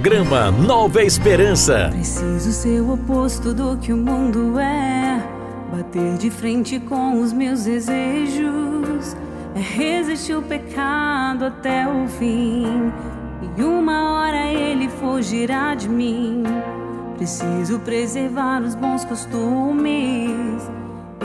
Programa Nova Esperança. Preciso ser o oposto do que o mundo é. Bater de frente com os meus desejos. É resistir o pecado até o fim. E uma hora ele fugirá de mim. Preciso preservar os bons costumes.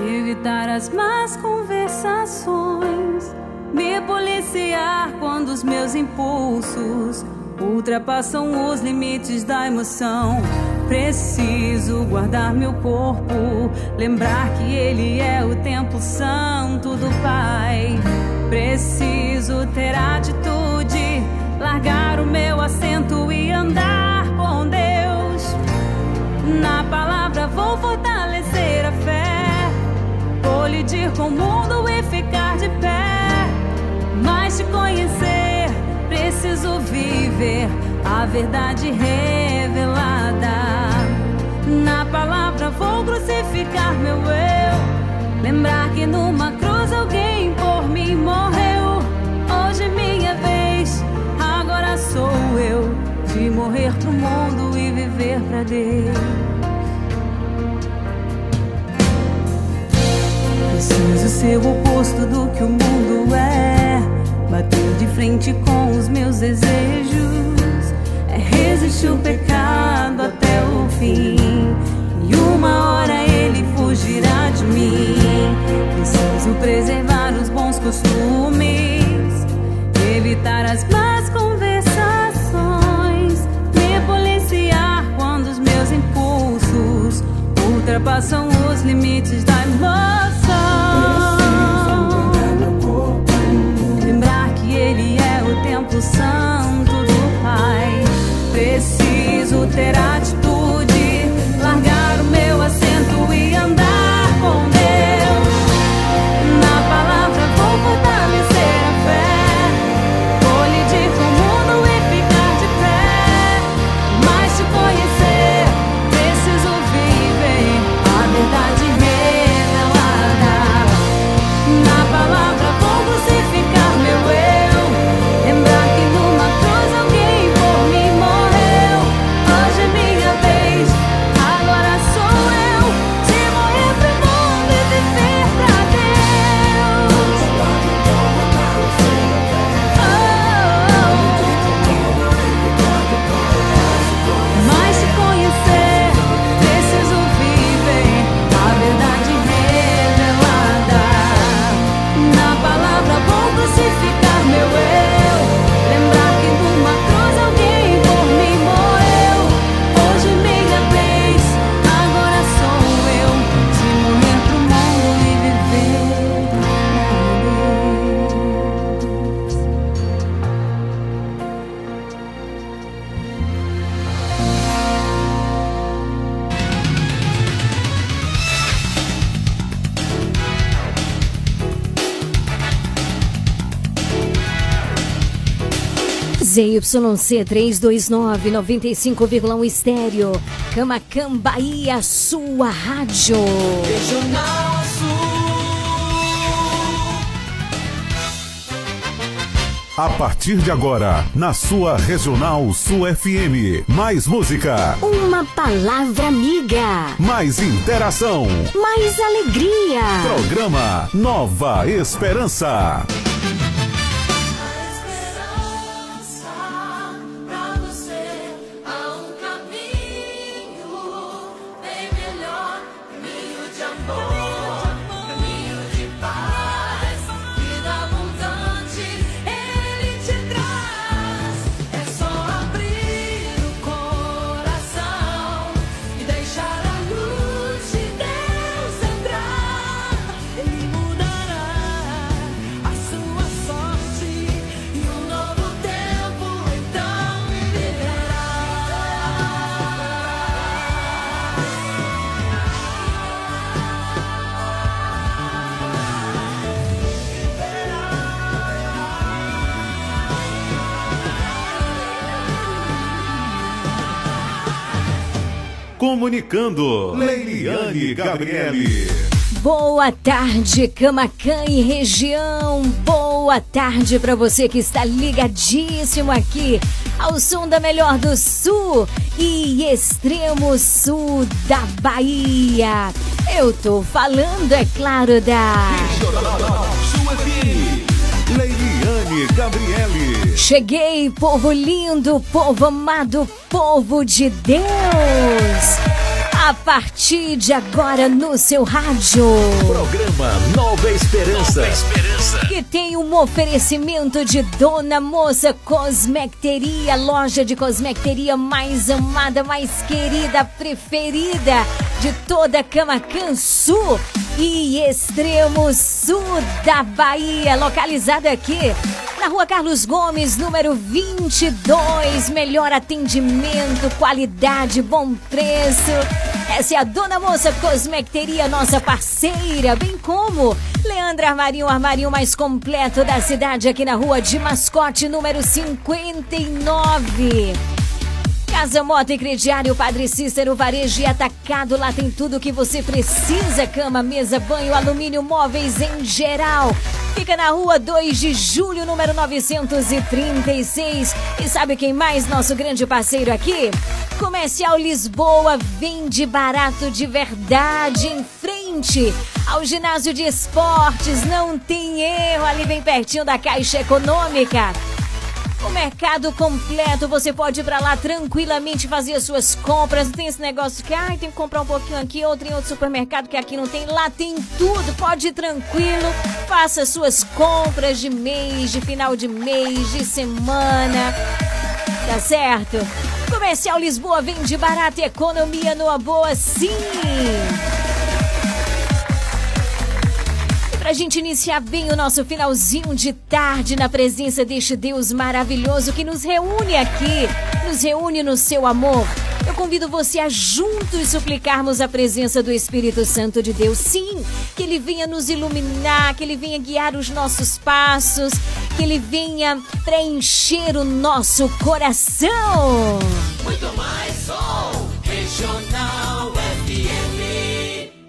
Evitar as más conversações. Me policiar quando os meus impulsos ultrapassam os limites da emoção. Preciso guardar meu corpo, lembrar que ele é o templo santo do Pai. Preciso ter atitude, largar o meu assento e andar com Deus. Na palavra vou fortalecer a fé, colidir com o mundo e ficar de pé. Mas te conhecer, preciso viver a verdade revelada. Na palavra vou crucificar meu eu. Lembrar que numa cruz alguém por mim morreu. Hoje minha vez, agora sou eu. De morrer pro mundo e viver pra Deus. Preciso ser o oposto do que o mundo é. De frente com os meus desejos. É resistir o pecado até o fim. E uma hora ele fugirá de mim. Preciso preservar os bons costumes. Evitar as más conversações. Me policiar quando os meus impulsos ultrapassam os limites da emoção. Templo santo do Pai. Preciso ter atitude, ZYC 329 95,1 estéreo. Camacan Bahia, sua rádio. Regional A partir de agora, na sua Regional Sul FM. Mais música, Uma palavra amiga. mais interação. Mais alegria. Programa Nova Esperança. Comunicando, Leiliane Gabriele. Boa tarde, Camacan e região. Boa tarde para você que está ligadíssimo aqui ao som da melhor do sul e extremo sul da Bahia. Eu tô falando, é claro, da. Sul FM. Leiliane Gabriele. Cheguei, povo lindo, povo amado, povo de Deus. A partir de agora no seu rádio. Programa Nova Esperança. Que tem um oferecimento de Dona Moça Cosmecteria, loja de cosmecteria mais amada, mais querida, preferida de toda Camacan Sul e extremo sul da Bahia, localizada aqui na Rua Carlos Gomes, número 22. Melhor atendimento, qualidade, bom preço. Essa é a Dona Moça Cosmecteria, nossa parceira, bem como Leandra Armarinho, o armarinho mais completo da cidade, aqui na Rua de Mascote, número 59. Casa Moto e Crediário Padre Cícero Varejo e Atacado. Lá tem tudo o que você precisa: cama, mesa, banho, alumínio, móveis em geral. Fica na rua 2 de julho, número 936. E sabe quem mais? Nosso grande parceiro aqui? Comercial Lisboa vende barato de verdade em frente ao ginásio de esportes. Não tem erro, ali bem pertinho da Caixa Econômica. O mercado completo, você pode ir pra lá tranquilamente fazer as suas compras. Não tem esse negócio que, ai, tem que comprar um pouquinho aqui, outro em outro supermercado que aqui não tem. Lá tem tudo, pode ir tranquilo. Faça as suas compras de mês, de final de mês, de semana. Tá certo? Comercial Lisboa vende barato e economia numa boa, sim! Pra gente iniciar bem o nosso finalzinho de tarde na presença deste Deus maravilhoso que nos reúne aqui, nos reúne no seu amor. Eu convido você a juntos suplicarmos a presença do Espírito Santo de Deus. Sim, que ele venha nos iluminar, que ele venha guiar os nossos passos, que ele venha preencher o nosso coração. Muito mais som, regional FM.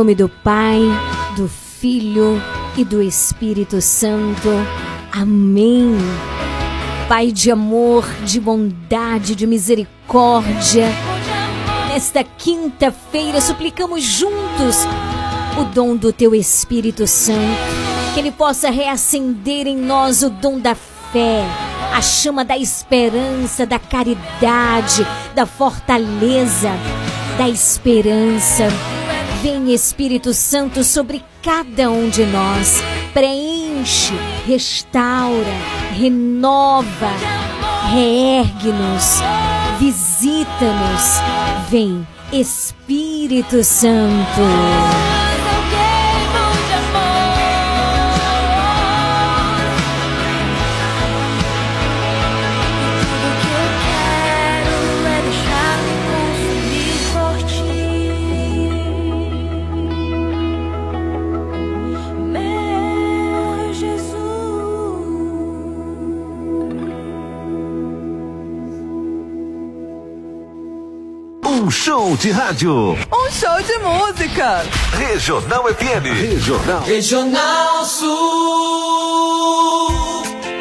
Nome do Pai, do Filho e do Espírito Santo. Amém. Pai de amor, de bondade, de misericórdia. Nesta quinta-feira, suplicamos juntos o dom do Teu Espírito Santo, que Ele possa reacender em nós o dom da fé, a chama da esperança, da caridade, da fortaleza, da esperança. Vem Espírito Santo sobre cada um de nós, preenche, restaura, renova, reergue-nos, visita-nos. Vem Espírito Santo. Um show de rádio. Um show de música. Regional FM. Regional. Regional Sul.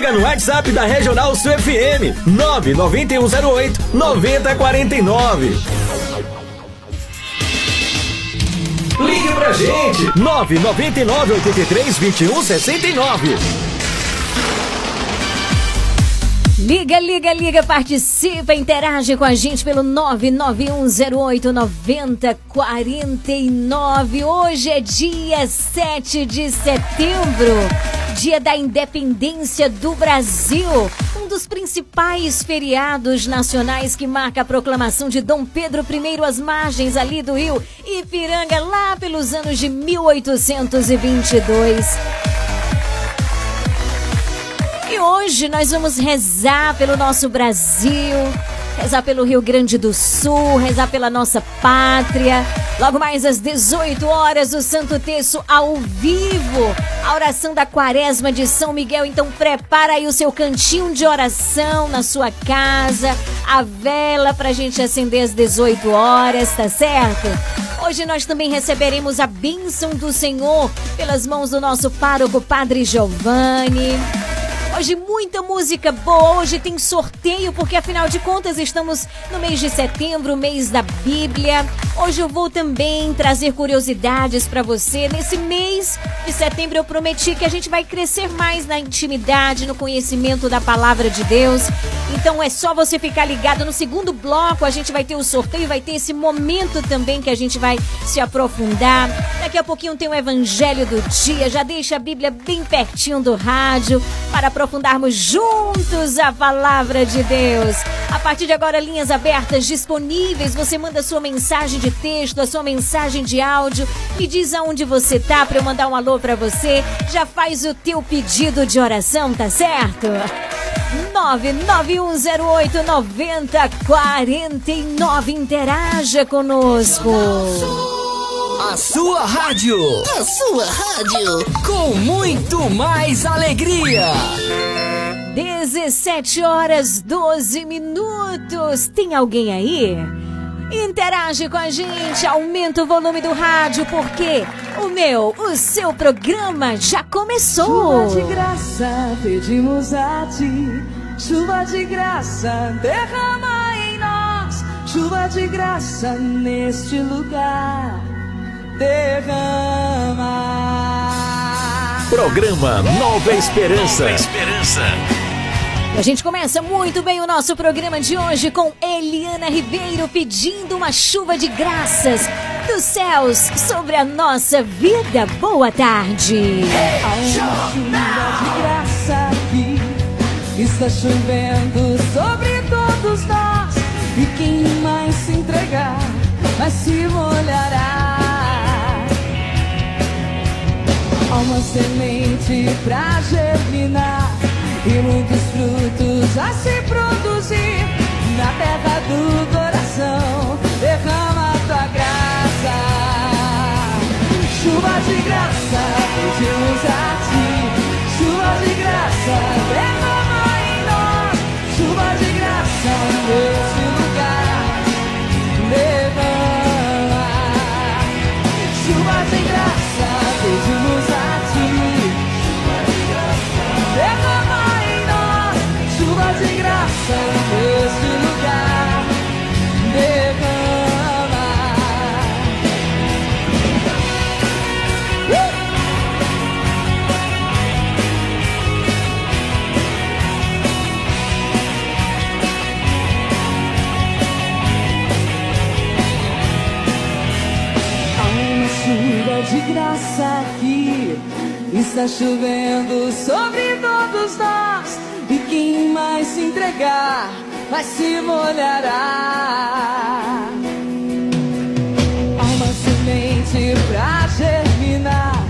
Liga no WhatsApp da Regional Sul FM 99108 9049. Ligue pra gente 999 83 21 69. Liga, liga, liga, participa, interage com a gente pelo 991089049. Hoje é dia 7 de setembro, dia da independência do Brasil. Um dos principais feriados nacionais que marca a proclamação de Dom Pedro I às margens ali do rio Ipiranga, lá pelos anos de 1822. E hoje nós vamos rezar pelo nosso Brasil, rezar pelo Rio Grande do Sul, rezar pela nossa pátria. Logo mais às 18 horas, o Santo Terço ao vivo. A oração da quaresma de São Miguel. Então prepara aí o seu cantinho de oração na sua casa. A vela pra gente acender às 18 horas, tá certo? Hoje nós também receberemos a bênção do Senhor pelas mãos do nosso pároco Padre Giovanni. Hoje muita música boa, hoje tem sorteio, porque afinal de contas estamos no mês de setembro, mês da Bíblia. Hoje eu vou também trazer curiosidades para você. Nesse mês de setembro eu prometi que a gente vai crescer mais na intimidade, no conhecimento da palavra de Deus. Então é só você ficar ligado no segundo bloco, a gente vai ter o sorteio, vai ter esse momento também que a gente vai se aprofundar. Daqui a pouquinho tem o evangelho do dia, já deixa a Bíblia bem pertinho do rádio para aprofundarmos juntos a palavra de Deus. A partir de agora, linhas abertas disponíveis. Você manda sua mensagem de texto, a sua mensagem de áudio. Me diz aonde você tá para eu mandar um alô para você. Já faz o teu pedido de oração, tá certo? 99108 9049 interaja conosco. A sua rádio. A sua rádio. Com muito mais alegria. 17 horas 12 minutos. Tem alguém aí? Interage com a gente, aumenta o volume do rádio, porque o meu, o seu programa já começou. Chuva de graça, pedimos a ti. Chuva de graça, derrama em nós. Chuva de graça neste lugar. Derrama. Programa Nova Esperança. Nova Esperança. A gente começa muito bem o nosso programa de hoje com Eliana Ribeiro pedindo uma chuva de graças dos céus sobre a nossa vida. Boa tarde. Há uma chuva de graça aqui, está chovendo sobre todos nós. E quem mais se entregar, vai se molhará. Uma semente pra germinar e muitos frutos a se produzir na terra do coração. Derrama tua graça, chuva de graça, pedimos a Está chovendo sobre todos nós. E quem mais se entregar vai se molhará. Há uma semente pra germinar.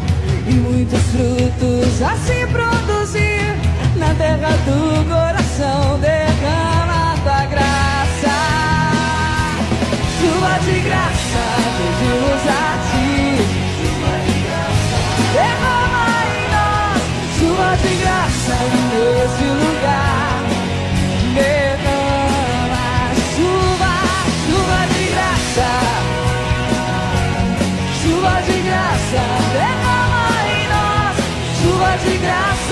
E muitos frutos a se produzir. Na terra do coração derrama tua graça. Chuva de graça, pedimos a nesse lugar. Derrama chuva, chuva de graça. Chuva de graça, derrama em nós, chuva de graça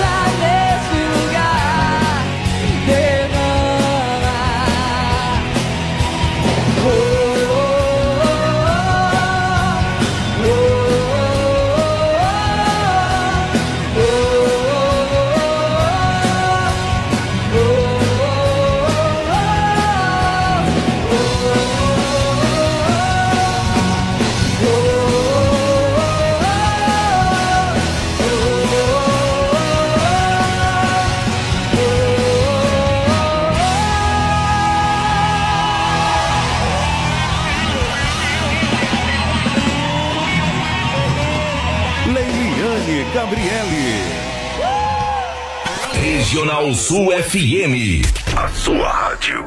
Regional Sul FM. A sua rádio.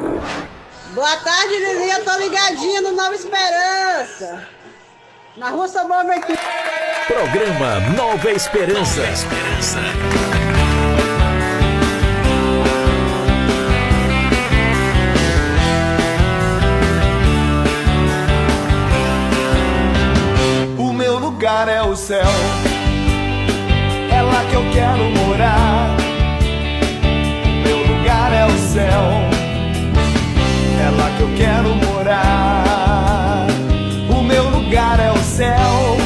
Boa tarde, Lizinha. Tô ligadinha no Nova Esperança. Na Rua Sabor Abertura. Programa Nova Esperança. O meu lugar é o céu, é lá que eu quero morar. Céu, é lá que eu quero morar. O meu lugar é o céu,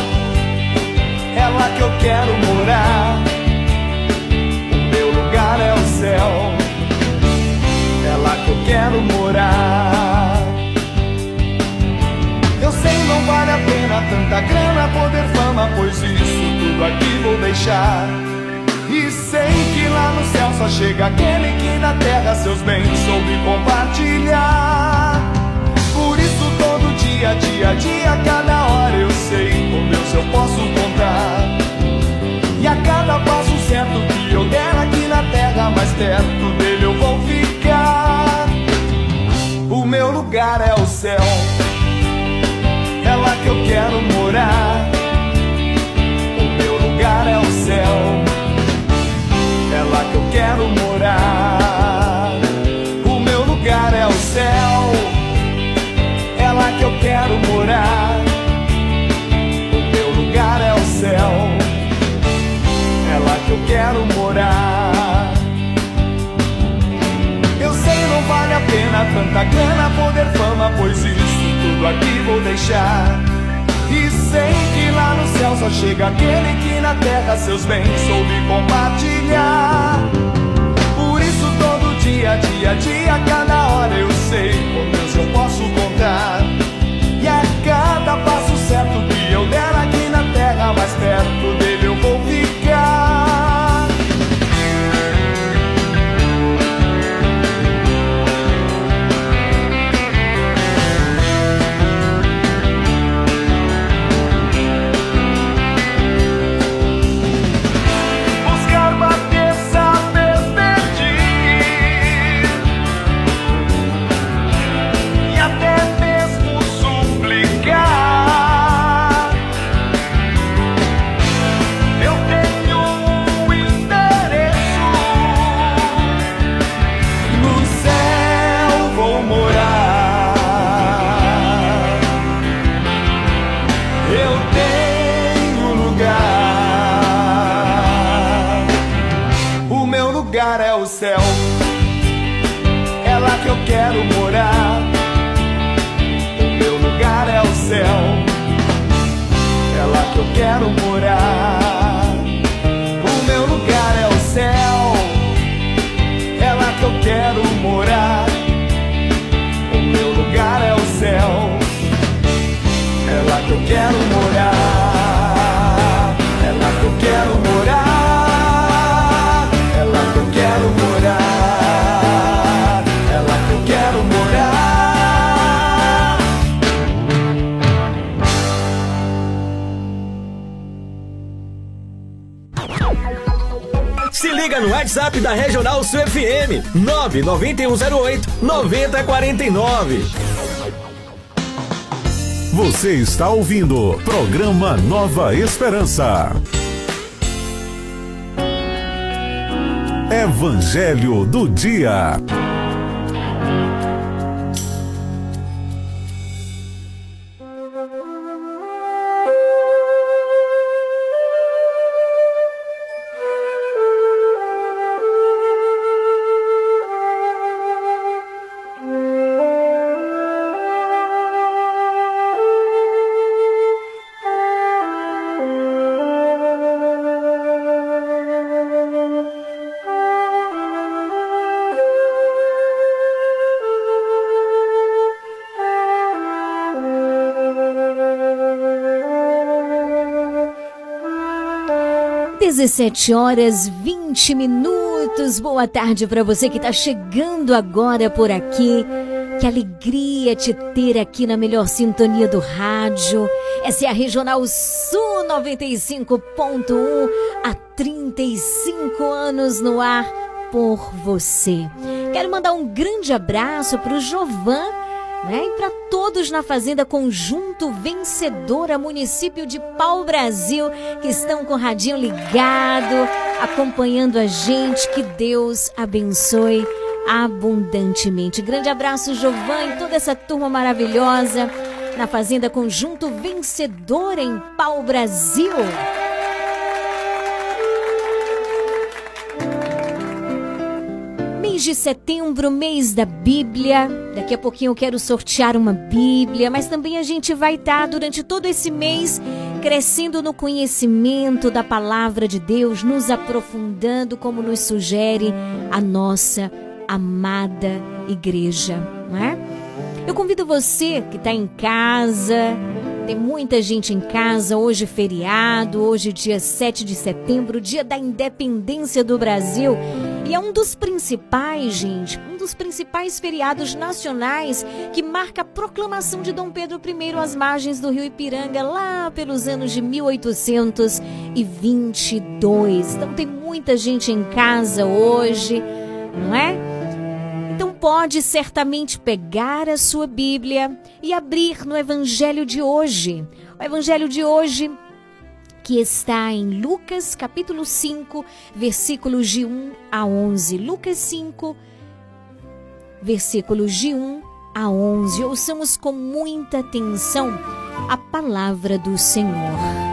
é lá que eu quero morar. O meu lugar é o céu, é lá que eu quero morar. Eu sei não vale a pena tanta grana, poder, fama, pois isso tudo aqui vou deixar. Sei que lá no céu só chega aquele que na terra seus bens soube compartilhar. Por isso todo dia, dia a dia, cada hora eu sei com Deus eu posso contar. E a cada passo certo que eu der aqui na terra, mais perto dele eu vou ficar. O meu lugar é o céu é lá que eu quero morar. Eu quero morar. O meu lugar é o céu, é lá que eu quero morar. O meu lugar é o céu, é lá que eu quero morar. Eu sei não vale a pena tanta grana, poder, fama, pois isso tudo aqui vou deixar. E sei que lá no céu só chega aquele que na terra seus bens soube compartilhar. Por isso todo dia, dia dia, cada hora eu sei com Deus eu posso contar. E a cada passo certo que eu der aqui na terra, mais perto dele WhatsApp da Regional Sul FM 99108 9049. Você está ouvindo programa Nova Esperança. Evangelho do Dia. Dezessete horas 20 minutos. Boa tarde para você que está chegando agora por aqui. Que alegria te ter aqui na melhor sintonia do rádio. Essa é a Regional Sul 95.1 há 35 anos no ar por você. Quero mandar um grande abraço para o Jovan né? E para todos na Fazenda Conjunto Vencedora, município de Pau Brasil, que estão com o radinho ligado, acompanhando a gente. Que Deus abençoe abundantemente. Grande abraço, Jovan, e toda essa turma maravilhosa na Fazenda Conjunto Vencedora em Pau Brasil. Mês de setembro, mês da Bíblia. Daqui a pouquinho eu quero sortear uma Bíblia, mas também a gente vai estar durante todo esse mês crescendo no conhecimento da palavra de Deus, nos aprofundando como nos sugere a nossa amada igreja, não é? Eu convido você que está em casa, tem muita gente em casa, hoje feriado, hoje dia 7 de setembro, dia da independência do Brasil. E é um dos principais, gente, um dos principais feriados nacionais que marca a proclamação de Dom Pedro I às margens do rio Ipiranga, lá pelos anos de 1822. Então tem muita gente em casa hoje, não é? Então pode certamente pegar a sua Bíblia e abrir no Evangelho de hoje. O Evangelho de hoje que está em Lucas capítulo 5, versículos de 1 a 11. Lucas 5, versículos de 1 a 11. Ouçamos com muita atenção a palavra do Senhor.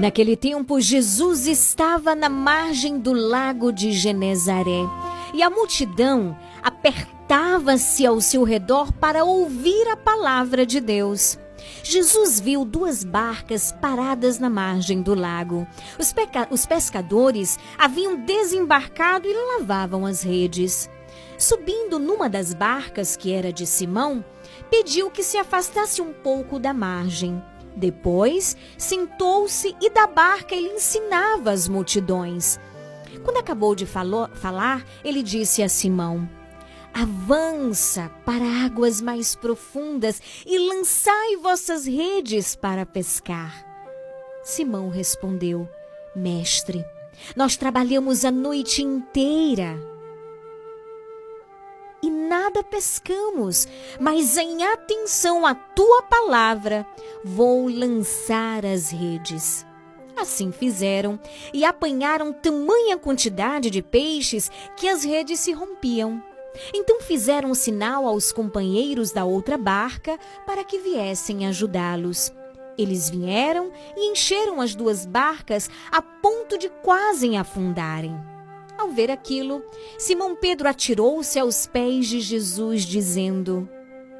Naquele tempo, Jesus estava na margem do lago de Genezaré e a multidão apertava-se ao seu redor para ouvir a palavra de Deus. Jesus viu duas barcas paradas na margem do lago. Os, os pescadores haviam desembarcado e lavavam as redes. Subindo numa das barcas, que era de Simão, pediu que se afastasse um pouco da margem. Depois, sentou-se e da barca ele ensinava as multidões. Quando acabou de falar, ele disse a Simão: Avança para águas mais profundas e lançai vossas redes para pescar. Simão respondeu: Mestre, nós trabalhamos a noite inteira e nada pescamos, mas em atenção à tua palavra, vou lançar as redes. Assim fizeram e apanharam tamanha quantidade de peixes que as redes se rompiam. Então fizeram sinal aos companheiros da outra barca para que viessem ajudá-los. Eles vieram e encheram as duas barcas a ponto de quase afundarem. Ao ver aquilo, Simão Pedro atirou-se aos pés de Jesus, dizendo: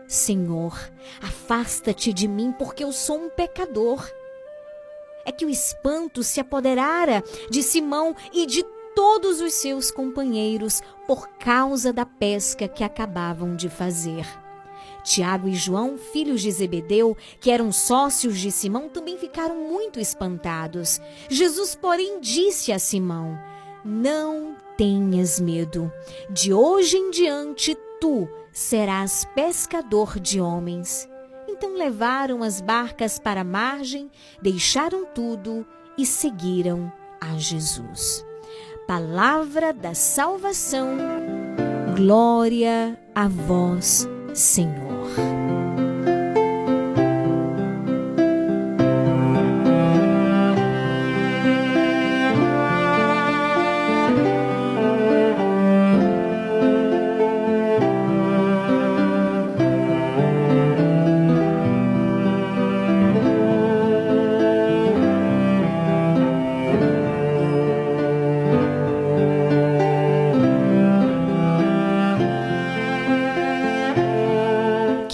Senhor, afasta-te de mim, porque eu sou um pecador. É que o espanto se apoderara de Simão e de todos os seus companheiros por causa da pesca que acabavam de fazer. Tiago e João, filhos de Zebedeu, que eram sócios de Simão, também ficaram muito espantados. Jesus, porém, disse a Simão: Não tenhas medo. De hoje em diante tu serás pescador de homens. Então levaram as barcas para a margem, deixaram tudo e seguiram a Jesus. Palavra da salvação. Glória a vós, Senhor.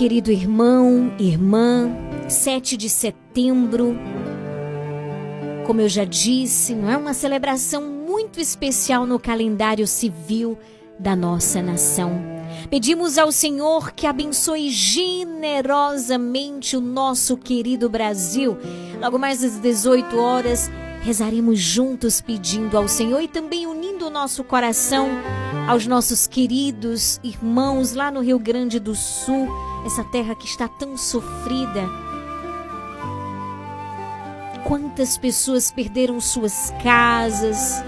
Querido irmão, irmã, 7 de setembro, como eu já disse, não é uma celebração muito especial no calendário civil da nossa nação. Pedimos ao Senhor que abençoe generosamente o nosso querido Brasil. Logo mais às 18 horas, rezaremos juntos pedindo ao Senhor e também unindo o nosso coração aos nossos queridos irmãos lá no Rio Grande do Sul, essa terra que está tão sofrida. Quantas pessoas perderam suas casas?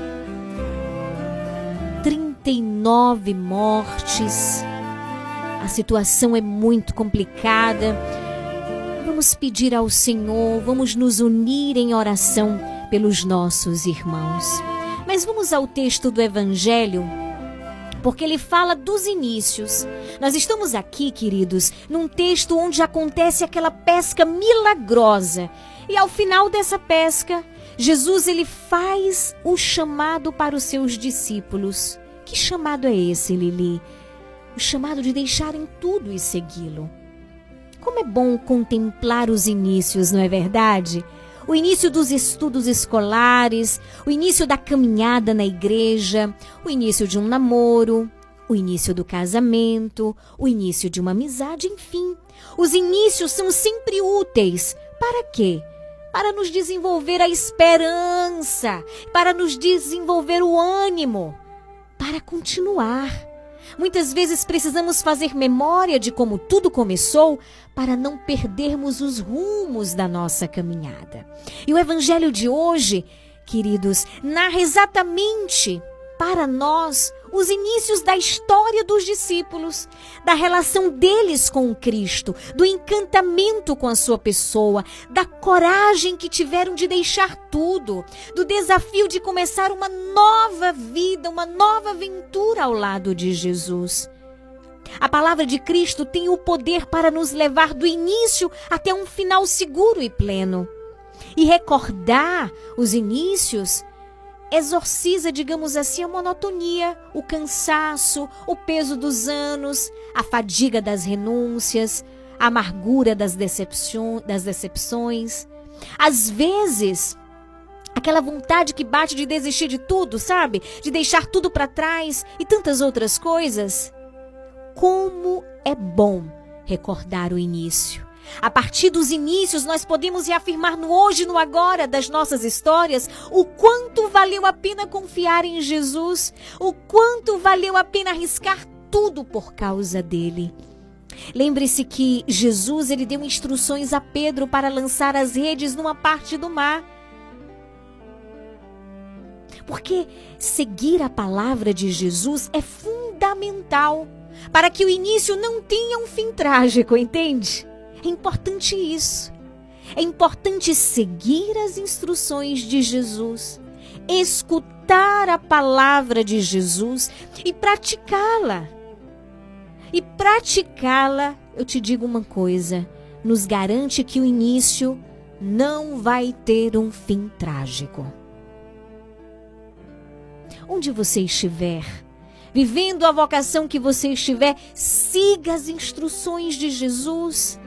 39 mortes. A situação é muito complicada. Vamos pedir ao Senhor, vamos nos unir em oração pelos nossos irmãos. Mas vamos ao texto do Evangelho, porque ele fala dos inícios. Nós estamos aqui, queridos, num texto onde acontece aquela pesca milagrosa. E ao final dessa pesca, Jesus ele faz o chamado para os seus discípulos. Que chamado é esse, Lili? O chamado de deixarem tudo e segui-lo. Como é bom contemplar os inícios, não é verdade? O início dos estudos escolares, o início da caminhada na igreja, o início de um namoro, o início do casamento, o início de uma amizade, enfim. Os inícios são sempre úteis. Para quê? Para nos desenvolver a esperança, para nos desenvolver o ânimo, para continuar. Muitas vezes precisamos fazer memória de como tudo começou para não perdermos os rumos da nossa caminhada. E o evangelho de hoje, queridos, narra exatamente para nós os inícios da história dos discípulos, da relação deles com Cristo, do encantamento com a sua pessoa, da coragem que tiveram de deixar tudo, do desafio de começar uma nova vida, uma nova aventura ao lado de Jesus. A palavra de Cristo tem o poder para nos levar do início até um final seguro e pleno. E recordar os inícios exorciza, digamos assim, a monotonia, o cansaço, o peso dos anos, a fadiga das renúncias, a amargura das, das decepções. Às vezes, aquela vontade que bate de desistir de tudo, sabe? De deixar tudo para trás e tantas outras coisas. Como é bom recordar o início. A partir dos inícios, nós podemos reafirmar no hoje no agora das nossas histórias o quanto valeu a pena confiar em Jesus, o quanto valeu a pena arriscar tudo por causa dele. Lembre-se que Jesus ele deu instruções a Pedro para lançar as redes numa parte do mar. Porque seguir a palavra de Jesus é fundamental para que o início não tenha um fim trágico, entende? É importante isso. É importante seguir as instruções de Jesus, escutar a palavra de Jesus e praticá-la. E praticá-la, eu te digo uma coisa, nos garante que o início não vai ter um fim trágico. onde você estiver, vivendo a vocação que você estiver, siga as instruções de Jesus.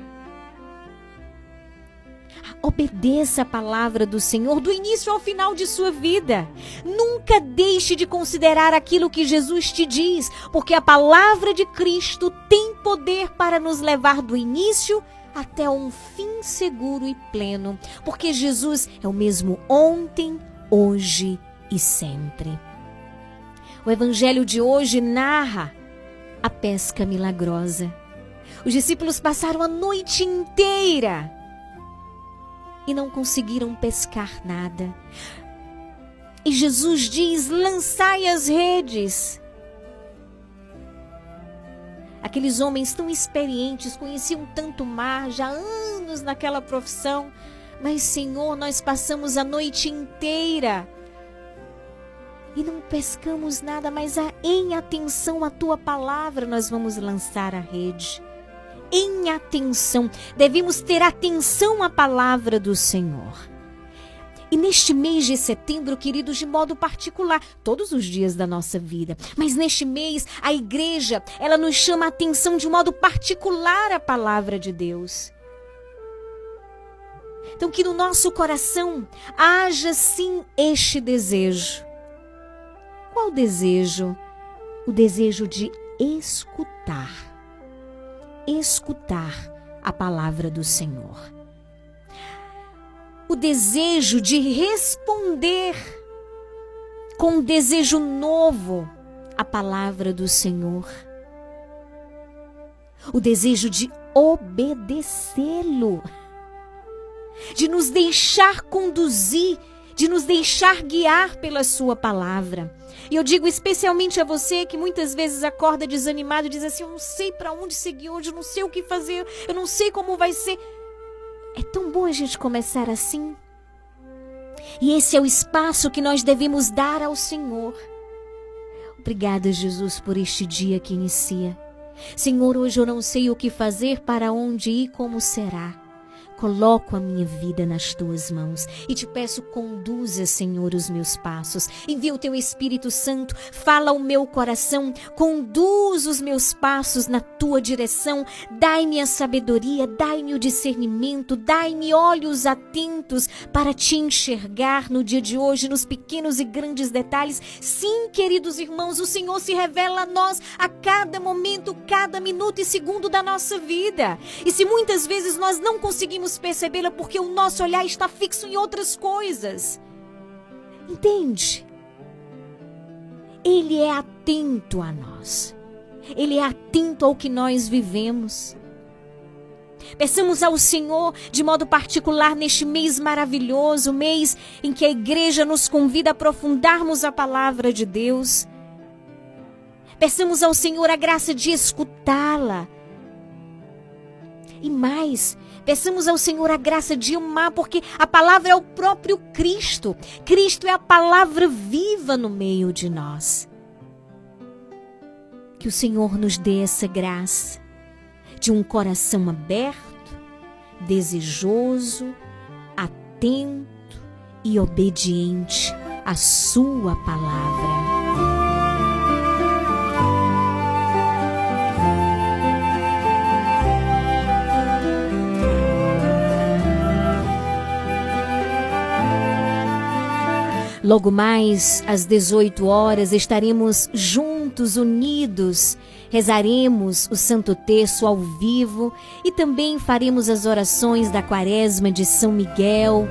Obedeça a palavra do Senhor do início ao final de sua vida. Nunca deixe de considerar aquilo que Jesus te diz, porque a palavra de Cristo tem poder para nos levar do início até um fim seguro e pleno, porque Jesus é o mesmo ontem, hoje e sempre. O evangelho de hoje narra a pesca milagrosa. Os discípulos passaram a noite inteira e não conseguiram pescar nada. E Jesus diz: lançai as redes. Aqueles homens tão experientes, conheciam tanto mar, já anos naquela profissão. Mas, Senhor, nós passamos a noite inteira e não pescamos nada, mas em atenção à tua palavra nós vamos lançar a rede em atenção. Devemos ter atenção à palavra do Senhor. E neste mês de setembro, queridos, de modo particular, todos os dias da nossa vida, mas neste mês, a igreja, ela nos chama a atenção de modo particular à palavra de Deus. Então, que no nosso coração haja sim este desejo. Qual desejo? O desejo de escutar escutar a palavra do Senhor. O desejo de responder com um desejo novo a palavra do Senhor. O desejo de obedecê-lo, de nos deixar conduzir, de nos deixar guiar pela Sua palavra. E eu digo especialmente a você que muitas vezes acorda desanimado e diz assim: Eu não sei para onde seguir hoje, eu não sei o que fazer, eu não sei como vai ser. É tão bom a gente começar assim. E esse é o espaço que nós devemos dar ao Senhor. Obrigada, Jesus, por este dia que inicia. Senhor, hoje eu não sei o que fazer, para onde ir, como será. Coloco a minha vida nas tuas mãos e te peço, conduza, Senhor, os meus passos. Envia o teu Espírito Santo, fala ao meu coração, conduz os meus passos na tua direção. Dai-me a sabedoria, dai-me o discernimento, dai-me olhos atentos para te enxergar no dia de hoje, nos pequenos e grandes detalhes. Sim, queridos irmãos, o Senhor se revela a nós a cada momento, cada minuto e segundo da nossa vida. E se muitas vezes nós não conseguimos percebê-la porque o nosso olhar está fixo em outras coisas. Entende? Ele é atento a nós. Ele é atento ao que nós vivemos. Peçamos ao Senhor, de modo particular, neste mês maravilhoso, mês em que a igreja nos convida a aprofundarmos a palavra de Deus. Peçamos ao Senhor a graça de escutá-la. E mais, Peçamos ao Senhor a graça de amar, porque a palavra é o próprio Cristo. Cristo é a palavra viva no meio de nós. Que o Senhor nos dê essa graça de um coração aberto, desejoso, atento e obediente à Sua palavra. Logo mais às 18 horas estaremos juntos, unidos, rezaremos o Santo Terço ao vivo e também faremos as orações da Quaresma de São Miguel.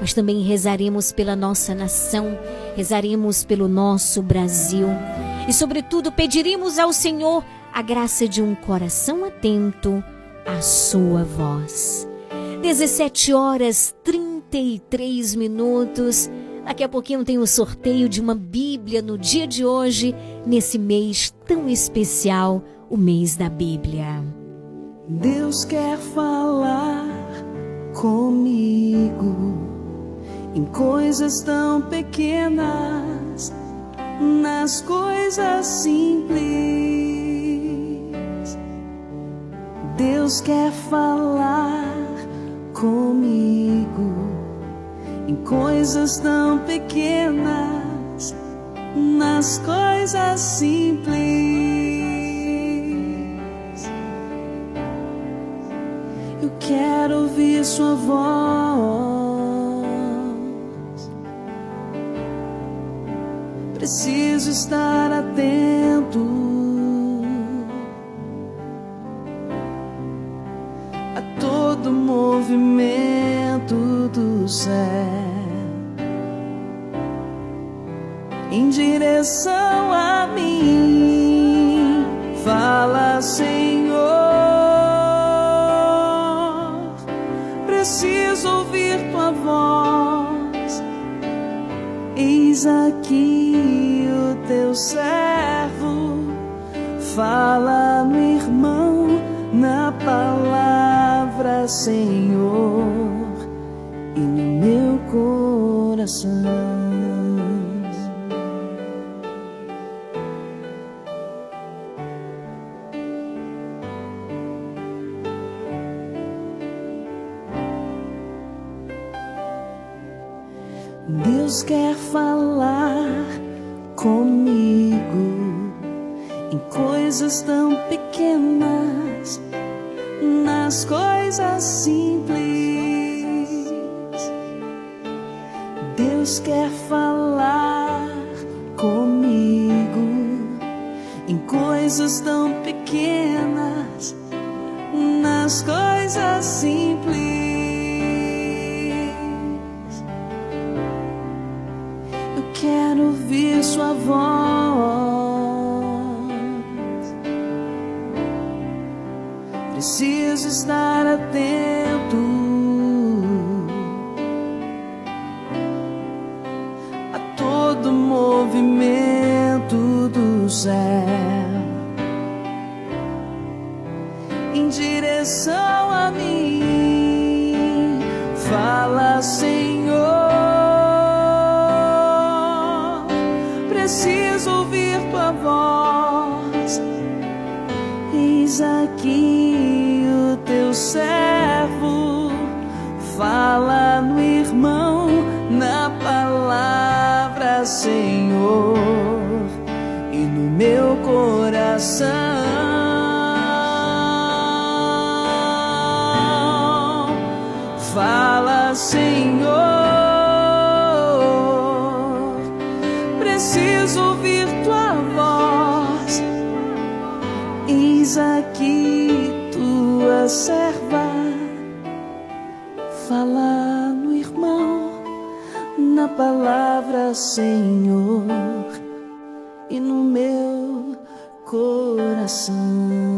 Mas também rezaremos pela nossa nação, rezaremos pelo nosso Brasil e, sobretudo, pediremos ao Senhor a graça de um coração atento à Sua voz. 17 horas 33 minutos. Daqui a pouquinho tem o sorteio de uma Bíblia no dia de hoje, nesse mês tão especial, o mês da Bíblia. Deus quer falar comigo em coisas tão pequenas, nas coisas simples. Deus quer falar comigo em coisas tão pequenas, nas coisas simples. Eu quero ouvir Sua voz. Preciso estar atento. a todo movimento céu. em direção a mim. Fala, Senhor. Preciso ouvir tua voz. Eis aqui o teu servo. Fala, meu irmão, na palavra, Senhor, coração. Deus quer falar comigo em coisas tão pequenas, nas coisas simples. Deus quer falar comigo em coisas tão pequenas, nas coisas simples. quero ouvir sua voz. Preciso estar atento do céu em direção a mim. Fala, Senhor. preciso ouvir tua voz. Eis aqui o teu servo, meu coração. Fala, Senhor. preciso ouvir tua voz. Eis aqui tua serva, fala no irmão, na palavra, Senhor, e no meu coração.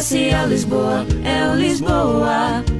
Comercial Lisboa, é o Lisboa.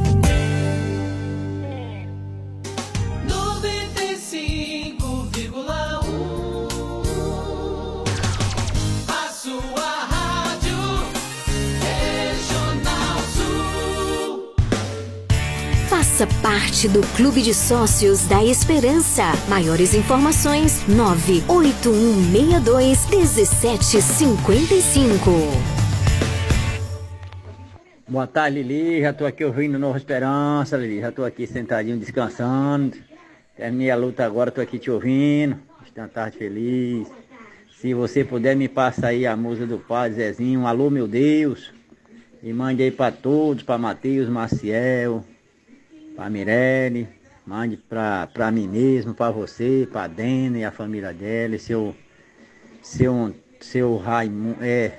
Faça parte do Clube de Sócios da Esperança. Maiores informações: 98162 1755. Boa tarde, Lili. Já tô aqui ouvindo Nova Esperança, Lili. Já tô aqui sentadinho descansando. Terminei a luta agora, tô aqui te ouvindo. Estou uma tarde feliz. Se você puder, me passa aí a música do Padre Zezinho. Alô, meu Deus. E mande aí para todos, para Matheus, Maciel, para Mirelle. Mande para mim mesmo, para você, para Dena e a família dela. E seu, seu, seu Raimundo, é,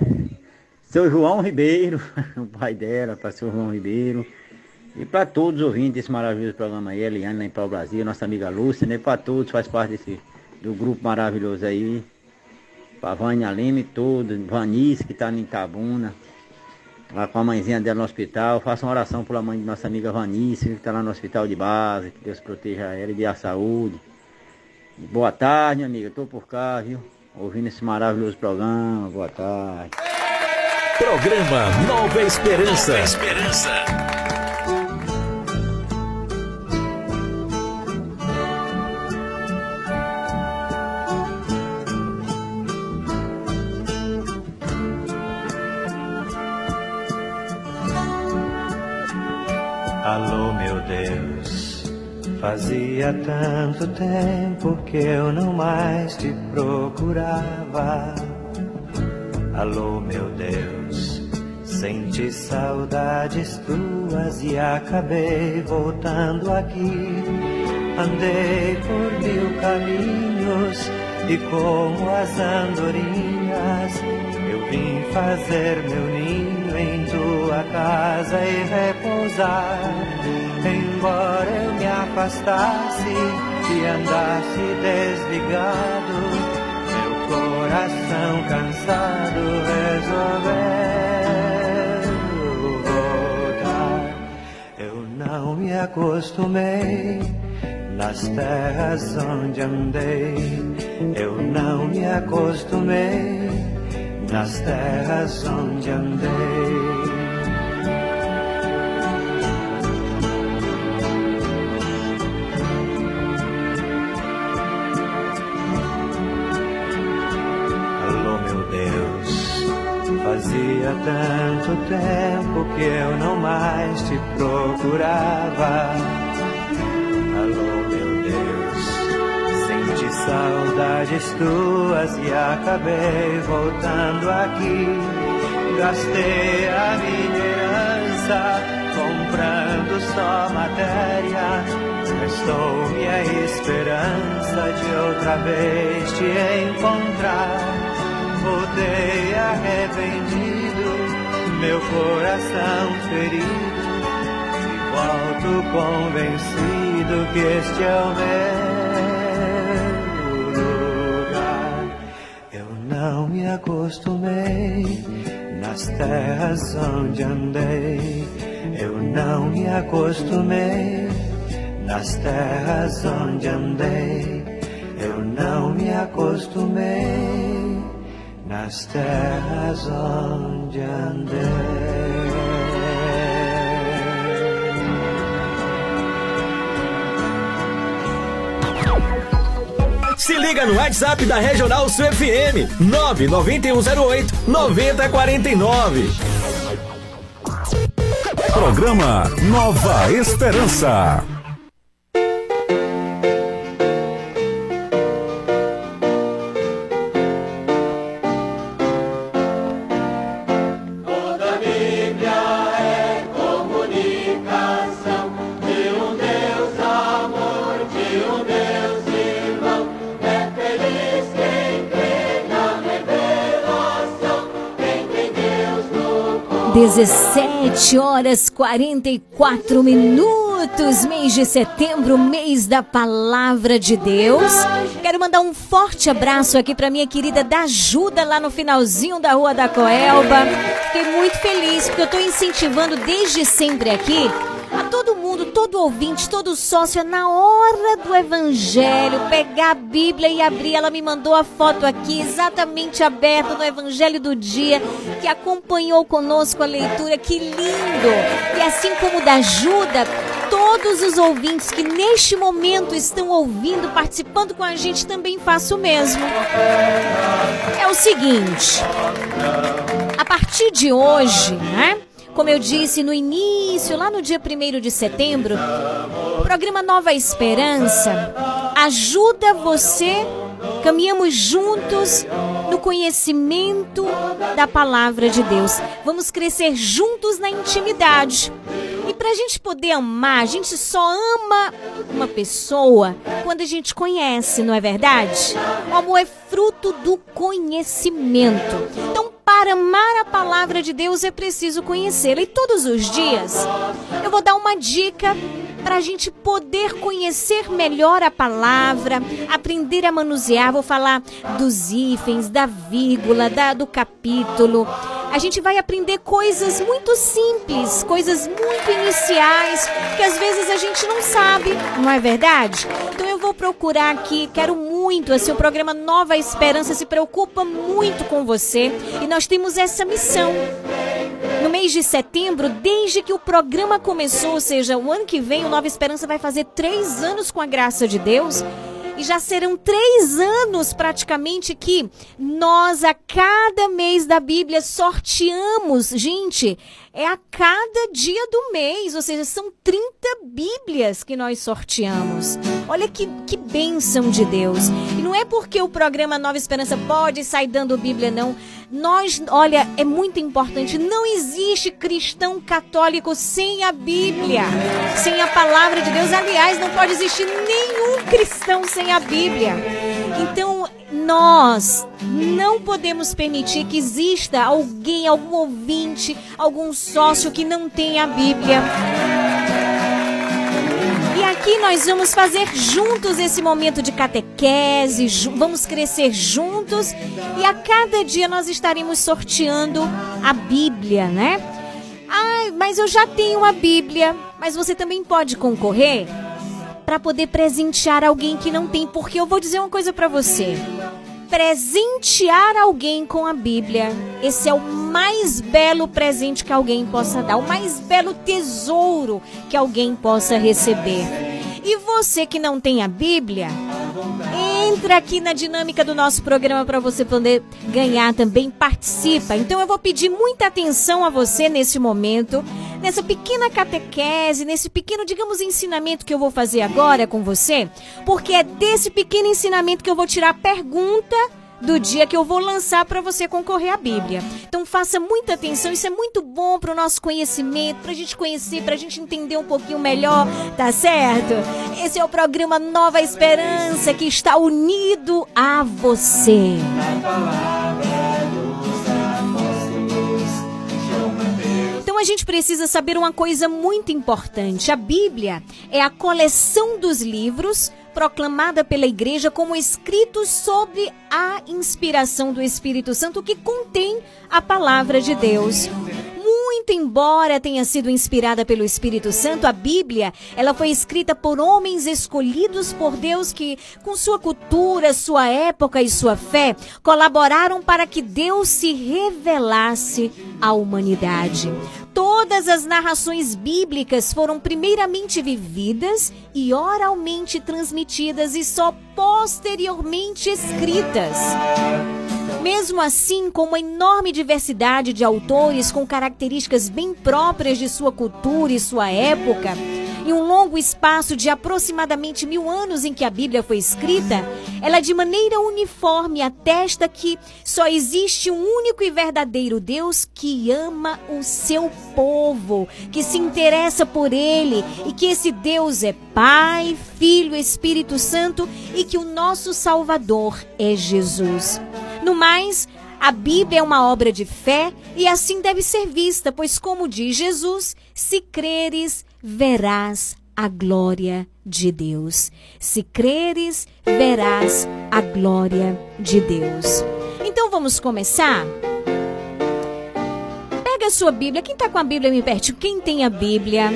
seu João Ribeiro, o pai dela, para seu João Ribeiro. E para todos os ouvintes desse maravilhoso programa aí, Eliane lá em Pau Brasil, nossa amiga Lúcia, né? Para todos, faz parte desse, do grupo maravilhoso aí. Para Vânia e todos, Vanice que está em Itabuna, lá com a mãezinha dela no hospital. Faça uma oração pela mãe de nossa amiga Vanice, que está lá no hospital de base, que Deus proteja ela e dê a saúde. E boa tarde, amiga, estou por cá, viu? Ouvindo esse maravilhoso programa, boa tarde. Programa Nova Esperança. Nova Esperança. Fazia tanto tempo que eu não mais te procurava. Alô, meu Deus, senti saudades tuas e acabei voltando aqui. Andei por mil caminhos e como as andorinhas, eu vim fazer meu ninho em tua casa e repousar. Embora eu me afastasse e andasse desligado, meu coração cansado resolveu voltar. Eu não me acostumei nas terras onde andei. Eu não me acostumei nas terras onde andei. Fazia tanto tempo que eu não mais te procurava. Alô, meu Deus, senti saudades tuas e acabei voltando aqui. Gastei a minha herança comprando só matéria. Restou-me a esperança de outra vez te encontrar. Voltei arrependido, meu coração ferido. E volto convencido que este é o meu lugar. Eu não me acostumei nas terras onde andei. Eu não me acostumei nas terras onde andei. Eu não me acostumei nas terras onde andei. Se liga no WhatsApp da Regional Sul FM 99108 9049. Programa Nova Esperança. 17 horas 44 minutos, mês de setembro, mês da palavra de Deus. Quero mandar um forte abraço aqui para minha querida da Ajuda lá no finalzinho da Rua da Coelba. Fiquei muito feliz porque eu estou incentivando desde sempre aqui todo ouvinte, todo sócio, na hora do evangelho, pegar a Bíblia e abrir. Ela me mandou a foto aqui, exatamente aberta no evangelho do dia, que acompanhou conosco a leitura. Que lindo! E assim como da ajuda, todos os ouvintes que neste momento estão ouvindo, participando com a gente, também faço o mesmo. É o seguinte, a partir de hoje, né? Como eu disse no início, lá no dia 1 de setembro, o programa Nova Esperança ajuda você, caminhamos juntos no conhecimento da palavra de Deus. Vamos crescer juntos na intimidade. E para a gente poder amar, a gente só ama uma pessoa quando a gente conhece, não é verdade? O amor é fruto do conhecimento. Então, para amar a palavra de Deus é preciso conhecê-la. E todos os dias eu vou dar uma dica para a gente poder conhecer melhor a palavra, aprender a manusear. Vou falar dos hífens, da vírgula, da, do capítulo. A gente vai aprender coisas muito simples, coisas muito iniciais, que às vezes a gente não sabe, não é verdade? Então eu vou procurar aqui, quero muito, assim, o programa Nova Esperança se preocupa muito com você e nós temos essa missão. No mês de setembro, desde que o programa começou, ou seja, o ano que vem, o Nova Esperança vai fazer três anos com a graça de Deus. E já serão três anos praticamente que nós, a cada mês da Bíblia, sorteamos. Gente, é a cada dia do mês, ou seja, são 30 Bíblias que nós sorteamos. Olha que, que bênção de Deus. E não é porque o programa Nova Esperança pode sair dando Bíblia, não. Nós, olha, é muito importante. Não existe cristão católico sem a Bíblia, sem a palavra de Deus. Aliás, não pode existir nenhum cristão sem a Bíblia. Então, nós não podemos permitir que exista alguém, algum ouvinte, algum sócio que não tenha a Bíblia. E aqui nós vamos fazer juntos esse momento de catequese, vamos crescer juntos e a cada dia nós estaremos sorteando a Bíblia, né? Ai, mas eu já tenho a Bíblia, mas você também pode concorrer para poder presentear alguém que não tem, porque eu vou dizer uma coisa para você. Presentear alguém com a Bíblia, esse é o mais belo presente que alguém possa dar, o mais belo tesouro que alguém possa receber. E você que não tem a Bíblia, entra aqui na dinâmica do nosso programa para você poder ganhar também, participa. Então eu vou pedir muita atenção a você nesse momento, nessa pequena catequese, nesse pequeno, digamos, ensinamento que eu vou fazer agora com você, porque é desse pequeno ensinamento que eu vou tirar a pergunta do dia que eu vou lançar para você concorrer à Bíblia. Então faça muita atenção, isso é muito bom para o nosso conhecimento, para a gente conhecer, para a gente entender um pouquinho melhor, tá certo? Esse é o programa Nova Esperança que está unido a você. a gente precisa saber uma coisa muito importante. A Bíblia é a coleção dos livros proclamada pela igreja como escritos sobre a inspiração do Espírito Santo que contém a palavra de Deus. Muito embora tenha sido inspirada pelo Espírito Santo, a Bíblia, ela foi escrita por homens escolhidos por Deus que, com sua cultura, sua época e sua fé, colaboraram para que Deus se revelasse à humanidade. Todas as narrações bíblicas foram primeiramente vividas e oralmente transmitidas e só posteriormente escritas. Mesmo assim, com uma enorme diversidade de autores com características bem próprias de sua cultura e sua época, em um longo espaço de aproximadamente mil anos em que a Bíblia foi escrita, ela de maneira uniforme atesta que só existe um único e verdadeiro Deus que ama o seu povo, que se interessa por ele e que esse Deus é Pai, Filho, Espírito Santo e que o nosso Salvador é Jesus. No mais, a Bíblia é uma obra de fé e assim deve ser vista, pois, como diz Jesus, se creres, verás a glória de Deus. Se creres, verás a glória de Deus. Então vamos começar? Pega a sua Bíblia. Quem está com a Bíblia me perto? Quem tem a Bíblia?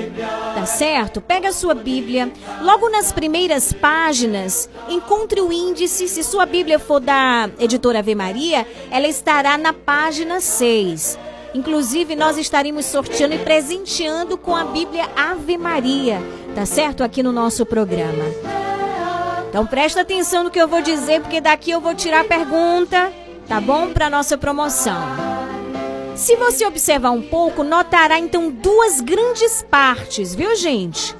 Tá certo? Pega a sua Bíblia. Logo nas primeiras páginas, encontre o índice. Se sua Bíblia for da editora Ave Maria, ela estará na página 6. Inclusive, nós estaremos sorteando e presenteando com a Bíblia Ave Maria, tá certo? Aqui no nosso programa. Então presta atenção no que eu vou dizer, porque daqui eu vou tirar a pergunta, tá bom? Para nossa promoção. Se você observar um pouco, notará então duas grandes partes, viu, gente?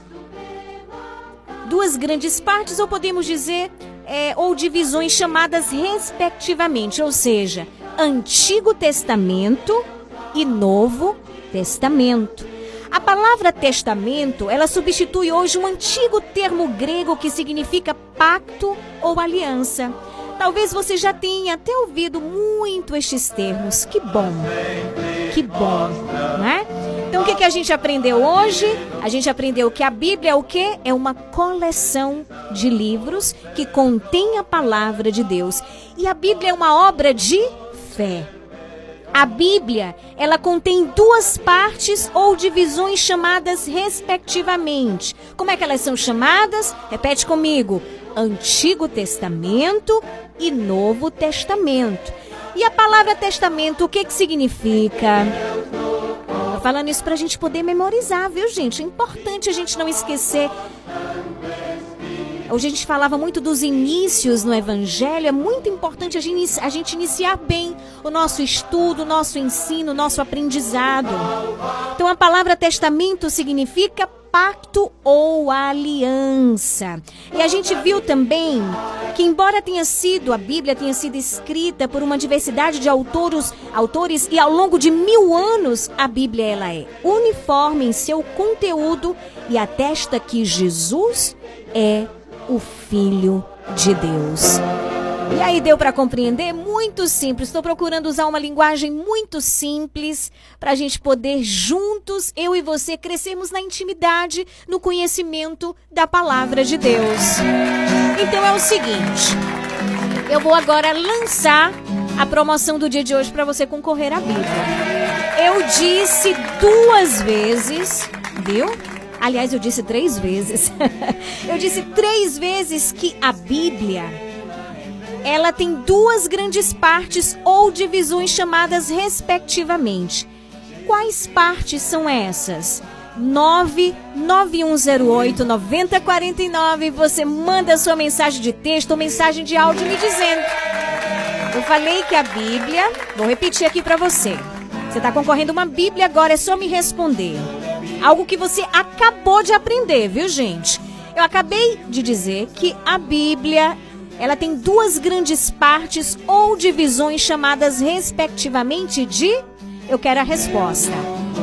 Duas grandes partes, ou podemos dizer, é, ou divisões chamadas respectivamente, ou seja, Antigo Testamento e Novo Testamento. A palavra testamento, ela substitui hoje um antigo termo grego que significa pacto ou aliança. Talvez você já tenha até ouvido muito estes termos. Que bom. Que bom, né? Então o que, que a gente aprendeu hoje? A gente aprendeu que a Bíblia é o quê? É uma coleção de livros que contém a palavra de Deus. E a Bíblia é uma obra de fé. A Bíblia, ela contém duas partes ou divisões chamadas respectivamente. Como é que elas são chamadas? Repete comigo: Antigo Testamento e Novo Testamento. E a palavra testamento, o que que significa? Tô falando isso para a gente poder memorizar, viu, gente? É importante a gente não esquecer Hoje a gente falava muito dos inícios no Evangelho. É muito importante a gente, a gente iniciar bem o nosso estudo, o nosso ensino, o nosso aprendizado. Então a palavra testamento significa pacto ou aliança. E a gente viu também que embora tenha sido a Bíblia tenha sido escrita por uma diversidade de autores, autores e ao longo de mil anos a Bíblia ela é uniforme em seu conteúdo e atesta que Jesus é o Filho de Deus. E aí deu para compreender? Muito simples. Estou procurando usar uma linguagem muito simples para a gente poder juntos, eu e você, crescermos na intimidade, no conhecimento da palavra de Deus. Então é o seguinte, eu vou agora lançar a promoção do dia de hoje para você concorrer à Bíblia. Eu disse duas vezes, viu? Aliás, eu disse três vezes. eu disse três vezes que a Bíblia ela tem duas grandes partes ou divisões chamadas respectivamente. Quais partes são essas? 99108 9049. Você manda sua mensagem de texto ou mensagem de áudio me dizendo. Eu falei que a Bíblia, vou repetir aqui para você. Você está concorrendo uma Bíblia agora, é só me responder. Algo que você acabou de aprender, viu, gente? Eu acabei de dizer que a Bíblia, ela tem duas grandes partes ou divisões chamadas respectivamente de eu quero a resposta.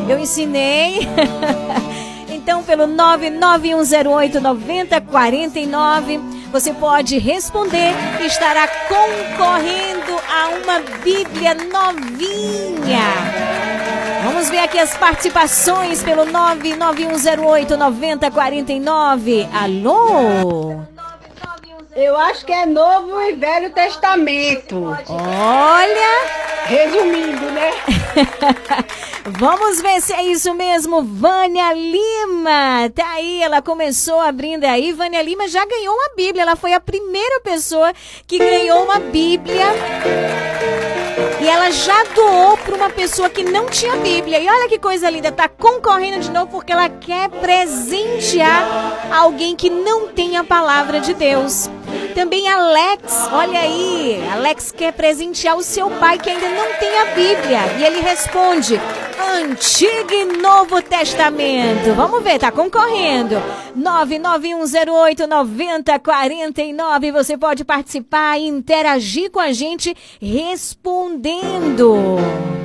Eu ensinei Então, pelo 99108 9049, você pode responder e estará concorrendo a uma Bíblia novinha. Vamos ver aqui as participações pelo 99108 9049. Alô? Eu acho que é Novo e Velho Testamento. Olha! Resumindo, né? Vamos ver se é isso mesmo. Vânia Lima, tá aí, ela começou abrindo aí. Vânia Lima já ganhou uma Bíblia. Ela foi a primeira pessoa que ganhou uma Bíblia. E ela já doou para uma pessoa que não tinha Bíblia. E olha que coisa linda, tá concorrendo de novo porque ela quer presentear alguém que não tem a palavra de Deus. Também Alex, olha aí, Alex quer presentear o seu pai que ainda não tem a Bíblia. E ele responde: Antigo e Novo Testamento. Vamos ver, tá concorrendo. 99108 9049. Você pode participar e interagir com a gente respondendo.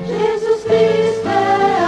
Jesus Cristo é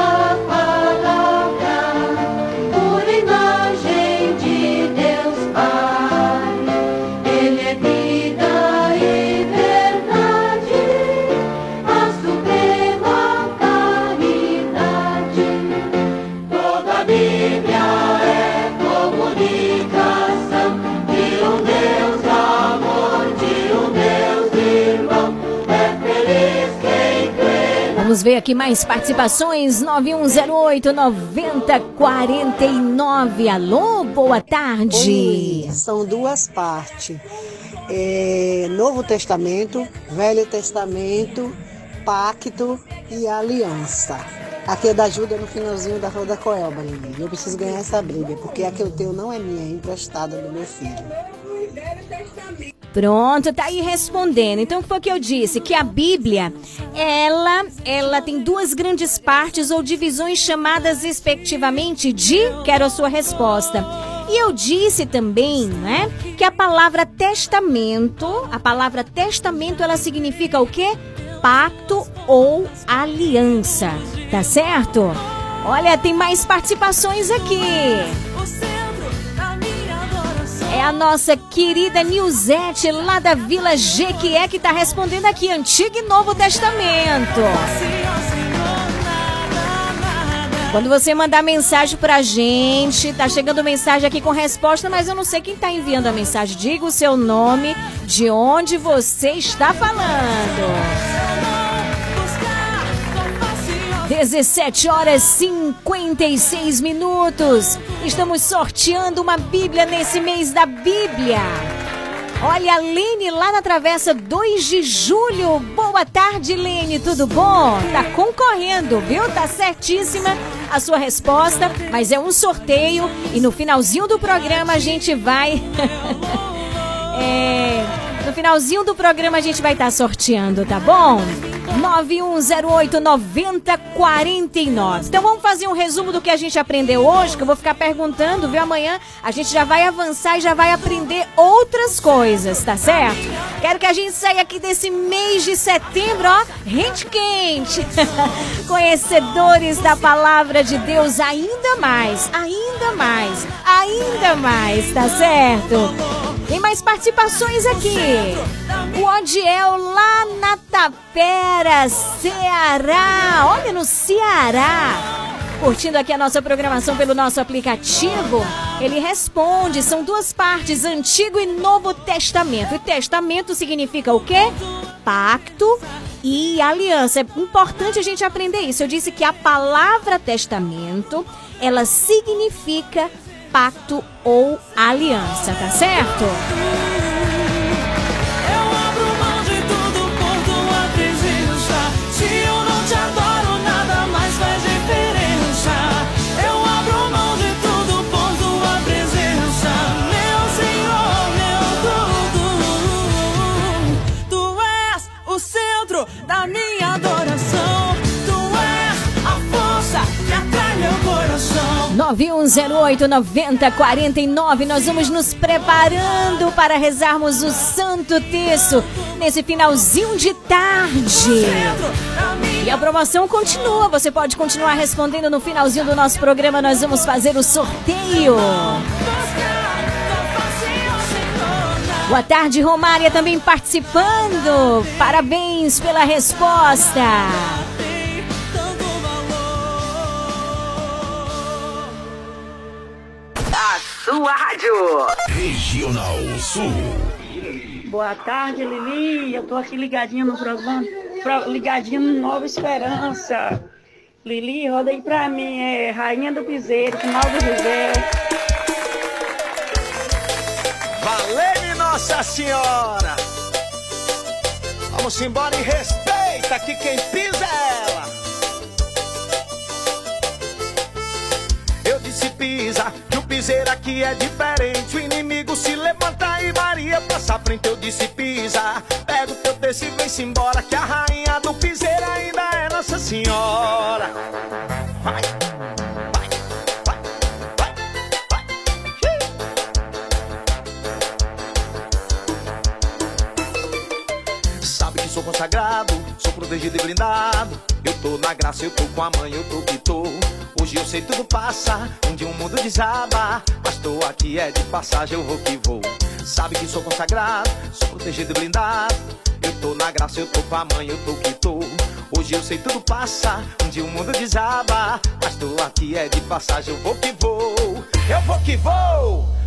Vamos ver aqui mais participações. 9108 9049. Alô, boa tarde. Oi, são duas partes. É, Novo Testamento, Velho Testamento, Pacto e Aliança. Aqui é da ajuda no finalzinho da Roda Coelba, Lili. Eu preciso ganhar essa briga, porque a que eu tenho não é minha, é emprestada do meu filho. Pronto, tá aí respondendo. Então, o que foi que eu disse? Que a Bíblia, ela, ela tem duas grandes partes ou divisões chamadas respectivamente de, quero a sua resposta. E eu disse também, né, que a palavra testamento, a palavra testamento, ela significa o quê? Pacto ou aliança, tá certo? Olha, tem mais participações aqui. É a nossa querida Nilzete, lá da Vila Jequié, que está respondendo aqui, Antigo e Novo Testamento. Quando você mandar mensagem pra gente, tá chegando mensagem aqui com resposta, mas eu não sei quem tá enviando a mensagem. Diga o seu nome, de onde você está falando. 17 horas 56 minutos. Estamos sorteando uma Bíblia nesse mês da Bíblia. Olha, a Lene lá na Travessa 2 de Julho. Boa tarde, Lene, tudo bom? Tá concorrendo, viu? Tá certíssima a sua resposta, mas é um sorteio e no finalzinho do programa a gente vai. é, no finalzinho do programa a gente vai estar sorteando, tá bom? 9108 9049. Então vamos fazer um resumo do que a gente aprendeu hoje, que eu vou ficar perguntando, viu? Amanhã a gente já vai avançar e já vai aprender outras coisas, tá certo? Quero que a gente saia aqui desse mês de setembro, ó, rente quente. Conhecedores da palavra de Deus ainda mais, ainda mais, ainda mais, tá certo? Tem mais participações aqui. O Odiel lá na Tapera, Ceará. Olha no Ceará. Curtindo aqui a nossa programação pelo nosso aplicativo, ele responde: são duas partes, Antigo e Novo Testamento. E testamento significa o quê? Pacto e aliança. É importante a gente aprender isso. Eu disse que a palavra testamento, ela significa pacto ou aliança, tá certo? 9108 9049. Nós vamos nos preparando para rezarmos o Santo Terço nesse finalzinho de tarde. E a promoção continua. Você pode continuar respondendo no finalzinho do nosso programa. Nós vamos fazer o sorteio. Boa tarde, Romária, também participando. Parabéns pela resposta. Sua rádio. Regional Sul. Boa tarde, Lili. Eu tô aqui ligadinha no programa, pro- ligadinha no Nova Esperança. Lili, roda aí pra mim, é Rainha do Piseiro, final do José. Valeu, Nossa Senhora! Vamos embora e respeita que quem pisa é ela. Disse pisa, que o piseiro aqui é diferente. O inimigo se levanta e Maria passa frente. Eu disse pisa, pega o teu texto e vem-se embora. Que a rainha do piseiro ainda é Nossa Senhora. Vai. Sabe que sou consagrado, sou protegido e blindado. Eu tô na graça, eu tô com a mãe, eu tô que tô. Hoje eu sei tudo passa, um dia o mundo desaba. Mas tô aqui é de passagem, eu vou que vou. Sabe que sou consagrado, sou protegido e blindado. Eu tô na graça, eu tô com a mãe, eu tô que tô. Hoje eu sei tudo passa, um dia o mundo desaba. Mas tô aqui é de passagem, eu vou que vou. Eu vou que vou.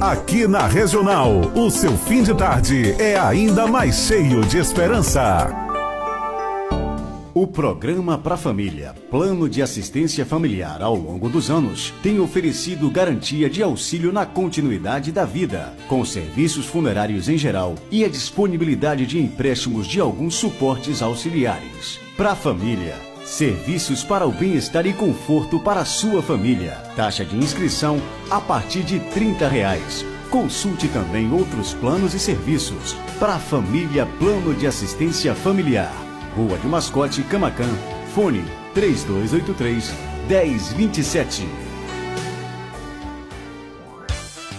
Aqui na Regional, o seu fim de tarde é ainda mais cheio de esperança. O programa Pra Família, Plano de Assistência Familiar ao longo dos anos, tem oferecido garantia de auxílio na continuidade da vida, com serviços funerários em geral e a disponibilidade de empréstimos de alguns suportes auxiliares. Pra Família, serviços para o bem-estar e conforto para a sua família. Taxa de inscrição a partir de 30 reais. Consulte também outros planos e serviços. Pra Família Plano de Assistência Familiar. Rua de Mascote, Camacan. Fone 3283 1027.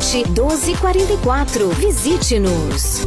1244. Visite-nos.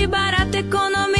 Vende barato, economia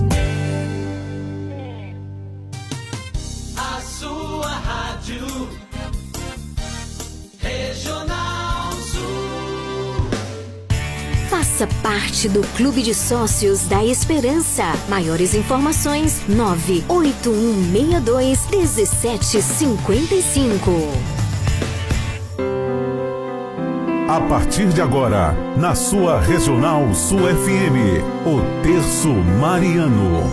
Faça parte do Clube de Sócios da Esperança. Maiores informações: 98162 1755. A partir de agora, na sua Regional Sul FM, o Terço Mariano.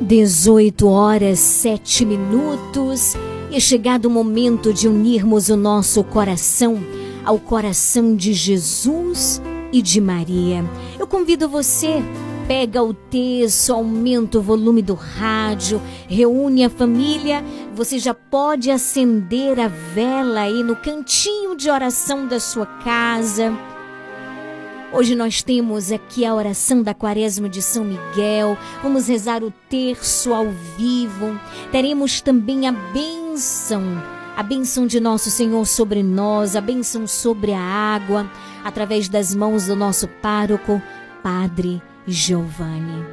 18 horas 7 minutos. E é chegado o momento de unirmos o nosso coração ao coração de Jesus e de Maria. Eu convido você, pega o texto, aumenta o volume do rádio, reúne a família. Você já pode acender a vela aí no cantinho de oração da sua casa. Hoje nós temos aqui a oração da Quaresma de São Miguel. Vamos rezar o terço ao vivo. Teremos também a bênção, a bênção de nosso Senhor sobre nós, a bênção sobre a água, através das mãos do nosso pároco, Padre Giovanni.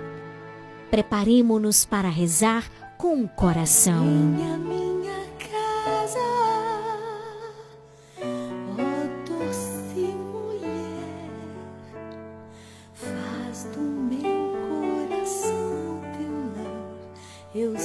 Preparemos-nos para rezar com o coração. Minha, minha casa, ó doce mulher, faz do meu coração teu lar. Eu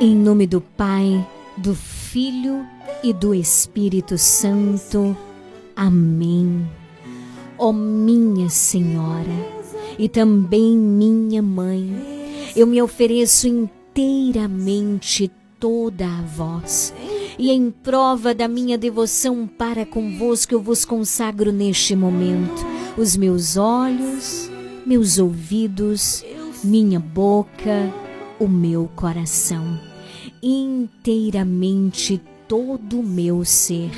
Em nome do Pai, do Filho e do Espírito Santo. Amém. Ó minha Senhora e também minha Mãe, eu me ofereço inteiramente toda a vós. E em prova da minha devoção para convosco, eu vos consagro neste momento os meus olhos, meus ouvidos, minha boca, o meu coração, inteiramente todo o meu ser.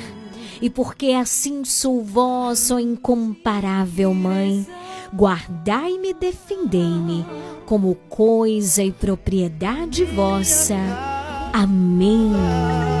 E porque assim sou vós, ó incomparável Mãe, guardai-me defendei-me como coisa e propriedade vossa. Amém.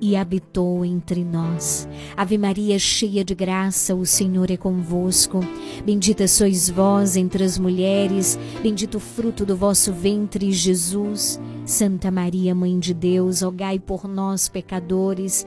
e habitou entre nós. Ave Maria, cheia de graça, o Senhor é convosco. Bendita sois vós entre as mulheres, bendito o fruto do vosso ventre, Jesus. Santa Maria, Mãe de Deus, rogai por nós, pecadores,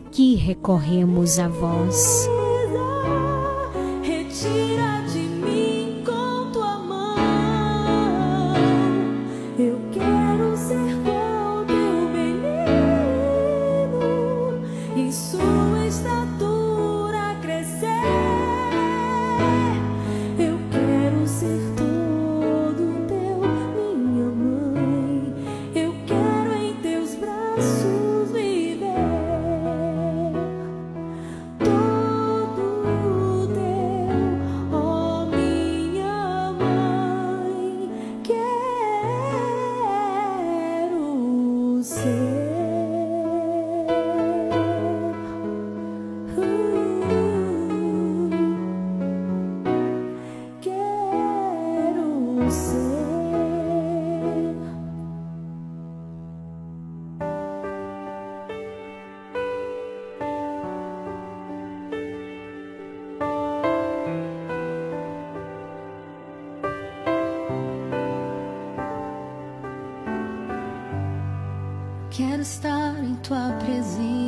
que recorremos a vós. Retira de estar em tua presença.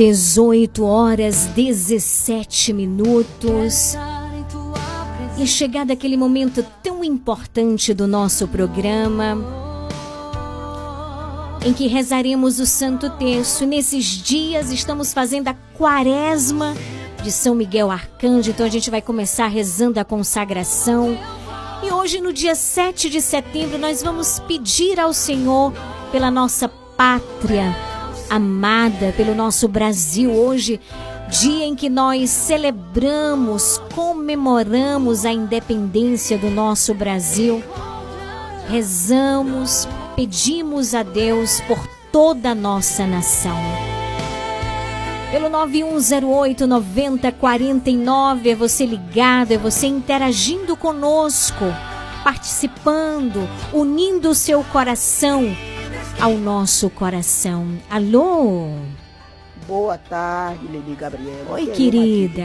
18 horas 17 minutos. E é chegado aquele momento tão importante do nosso programa, em que rezaremos o Santo Terço. Nesses dias estamos fazendo a quaresma de São Miguel Arcanjo, então a gente vai começar rezando a consagração. E hoje, no dia 7 de setembro, nós vamos pedir ao Senhor pela nossa pátria amada, pelo nosso Brasil. Hoje, dia em que nós celebramos, comemoramos a independência do nosso Brasil. Rezamos, pedimos a Deus por toda a nossa nação. Pelo 9108 9049 é você ligado, é você interagindo conosco, participando, unindo o seu coração ao nosso coração. Alô? Boa tarde, Lili Gabriela. Oi, querida.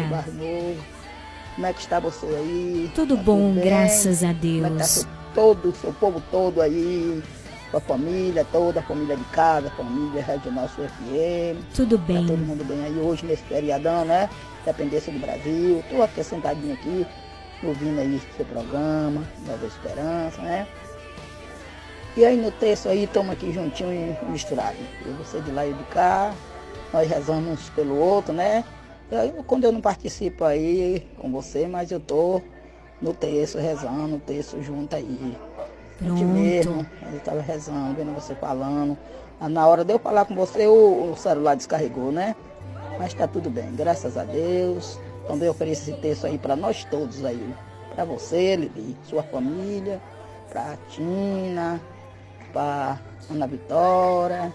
Como é que está você aí? Tudo tá bom, tudo graças a Como é Deus. tá todo, seu povo todo aí, sua família toda, a família de casa, a família regional FM. Tudo Tá bem. todo mundo bem aí hoje nesse feriadão, né? Dependência do Brasil. Tô aqui sentadinho aqui, ouvindo aí seu programa, Nova Esperança, né? E aí no texto aí, estamos aqui juntinho e misturado. Eu, você de lá e eu de cá, nós rezamos uns pelo outro, né? E aí, quando eu não participo aí com você, mas eu tô no texto, rezando, no texto junto aí. Pronto. mesmo, eu estava rezando, vendo você falando. Ah, Na hora de eu falar com você, o, o celular descarregou, né? Mas tá tudo bem, graças a Deus. Também ofereço esse texto aí para nós todos aí. Para você, Lili, sua família, para Tina, para Ana Vitória,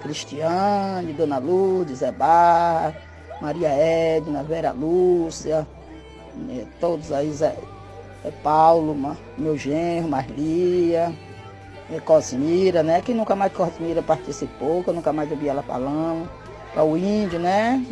Cristiane, Dona Lourdes, Zé Bar, Maria Edna, Vera Lúcia, eh, todos aí, Zé, Paulo, meu genro, Marlia, é Cosmira, né? Que nunca mais Cosmira participou, que eu nunca mais ouvi ela falando. Para o índio, né?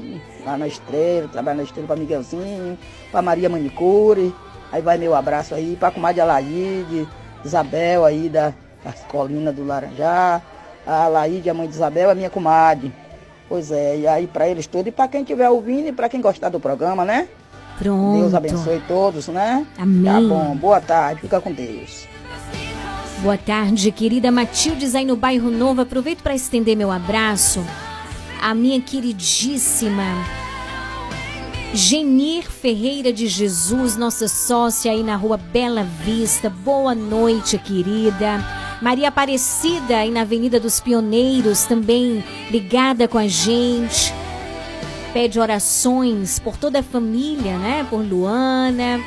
Lá na estrela, trabalha na estrela para Miguelzinho, para Maria Manicure. Aí vai meu abraço aí, para a comadre Alaide, Isabel aí da, das colinas do Laranjá. A Alaide, a mãe de Isabel, é minha comadre. Pois é, e aí para eles todos, e para quem estiver ouvindo e para quem gostar do programa, né? Pronto. Deus abençoe todos, né? Amém. Tá bom, boa tarde, fica com Deus. Boa tarde, querida Matildes aí no bairro Novo. Aproveito para estender meu abraço à minha queridíssima Genir Ferreira de Jesus, nossa sócia aí na rua Bela Vista. Boa noite, querida. Maria Aparecida aí na Avenida dos Pioneiros, também ligada com a gente. Pede orações por toda a família, né? Por Luana,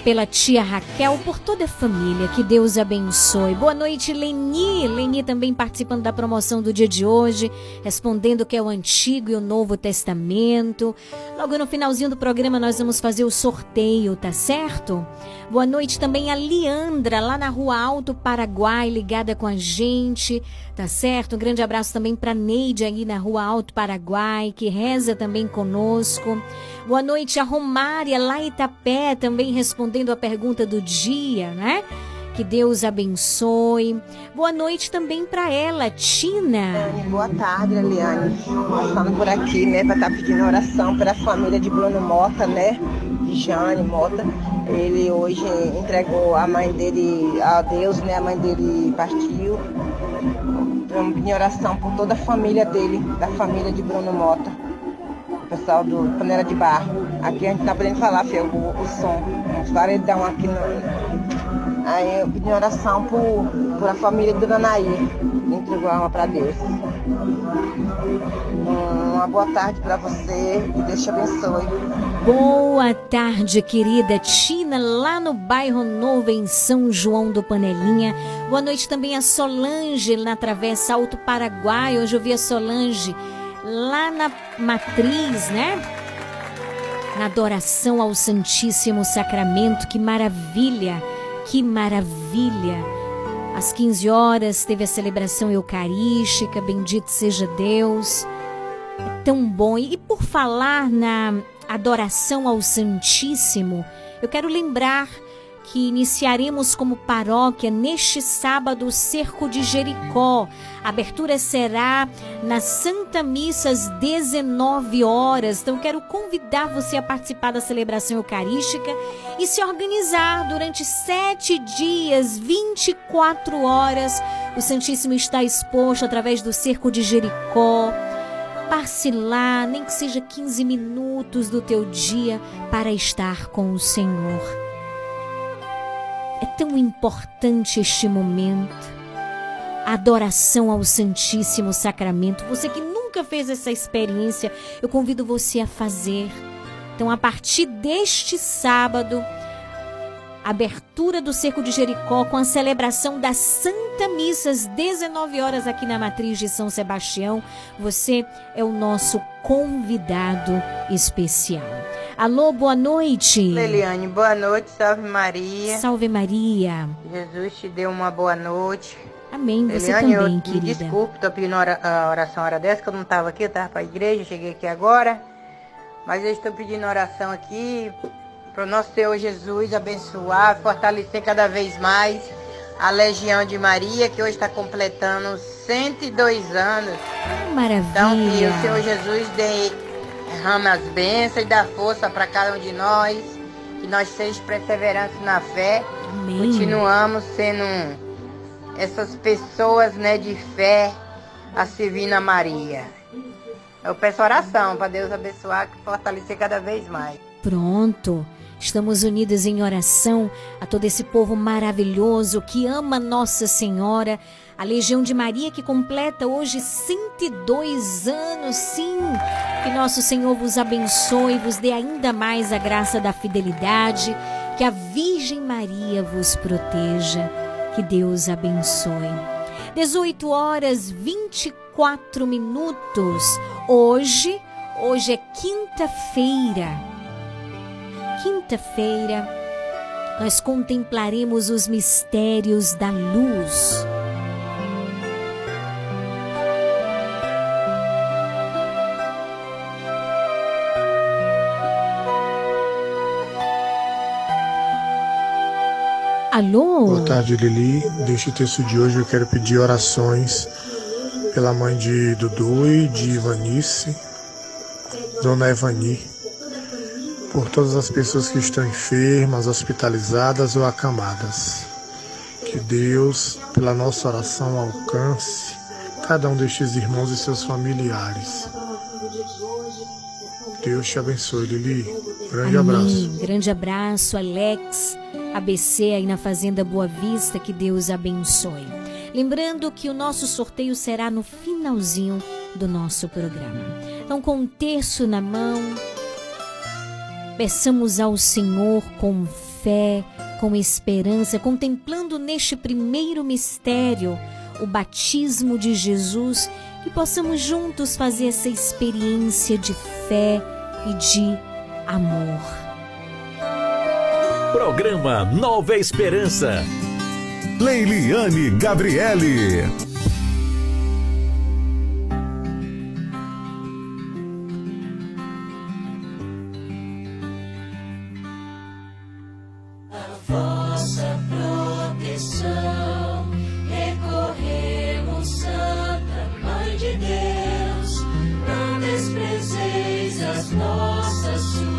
pela tia Raquel, por toda a família. Que Deus abençoe. Boa noite, Leni. Leni também participando da promoção do dia de hoje, respondendo que é o Antigo e o Novo Testamento. Logo no finalzinho do programa nós vamos fazer o sorteio, tá certo? Boa noite também a Leandra, lá na Rua Alto Paraguai, ligada com a gente, tá certo? Um grande abraço também para Neide aí na Rua Alto Paraguai, que reza também conosco. Boa noite a Romária, lá Itapé, também respondendo a pergunta do dia, né? Que Deus abençoe. Boa noite também para ela, Tina. Boa tarde, Eliane. Passando por aqui, né, para estar pedindo oração pela família de Bruno Mota, né? De Jane Mota. Ele hoje entregou a mãe dele a Deus, né? A mãe dele partiu. Vamos pedir oração por toda a família dele, da família de Bruno Mota. O pessoal do Panela de Barro. Aqui a gente tá podendo falar, filho, o, o som. Uns paredão aqui no. Aí eu pedi oração por, por a família do Danaí. Entregou a alma para Deus. Uma boa tarde para você e Deus te abençoe. Boa tarde, querida Tina, lá no bairro Novo, em São João do Panelinha. Boa noite também a Solange, na Travessa Alto Paraguai. Hoje eu vi a Solange lá na Matriz, né? Na adoração ao Santíssimo Sacramento. Que maravilha, que maravilha. Às 15 horas teve a celebração eucarística, bendito seja Deus. É tão bom. E por falar na adoração ao Santíssimo, eu quero lembrar que iniciaremos como paróquia neste sábado o Cerco de Jericó. A abertura será na Santa Missa às 19 horas. Então quero convidar você a participar da celebração eucarística e se organizar durante sete dias, 24 horas. O Santíssimo está exposto através do Cerco de Jericó. Passe lá, nem que seja 15 minutos do teu dia para estar com o Senhor. É tão importante este momento. A adoração ao Santíssimo Sacramento. Você que nunca fez essa experiência, eu convido você a fazer. Então, a partir deste sábado, abertura do Cerco de Jericó com a celebração da Santa Missa às 19 horas aqui na Matriz de São Sebastião. Você é o nosso convidado especial. Alô, boa noite. Leliane, boa noite, salve Maria. Salve Maria. Jesus te deu uma boa noite. Amém, você Leliane, também, eu, querida. Me desculpe, tô pedindo a oração hora dessa, que eu não tava aqui, eu tava pra igreja, cheguei aqui agora. Mas eu estou pedindo oração aqui para o nosso Senhor Jesus abençoar, fortalecer cada vez mais a Legião de Maria, que hoje está completando 102 anos. Maravilha. Então, que o Senhor Jesus dê, derrame as bênçãos e dá força para cada um de nós, que nós sejamos perseverantes na fé, Amém. continuamos sendo essas pessoas né, de fé a servir na Maria. Eu peço oração para Deus abençoar e fortalecer cada vez mais. Pronto. Estamos unidos em oração a todo esse povo maravilhoso que ama Nossa Senhora, a Legião de Maria que completa hoje 102 anos. Sim, que nosso Senhor vos abençoe, vos dê ainda mais a graça da fidelidade, que a Virgem Maria vos proteja, que Deus abençoe. 18 horas 24 minutos. Hoje, hoje é quinta-feira quinta-feira, nós contemplaremos os mistérios da luz. Alô? Boa tarde, Lili. Neste texto de hoje eu quero pedir orações pela mãe de Dudu e de Ivanice, Dona Evani, por todas as pessoas que estão enfermas, hospitalizadas ou acamadas. Que Deus, pela nossa oração, alcance cada um destes irmãos e seus familiares. Deus te abençoe, Lili. Grande Amém. abraço. Grande abraço, Alex, ABC aí na Fazenda Boa Vista, que Deus abençoe. Lembrando que o nosso sorteio será no finalzinho do nosso programa. Então, com um terço na mão, peçamos ao Senhor com fé, com esperança, contemplando neste primeiro mistério o batismo de Jesus, que possamos juntos fazer essa experiência de fé e de amor. Programa Nova Esperança. Leiliane Gabriele. As nossas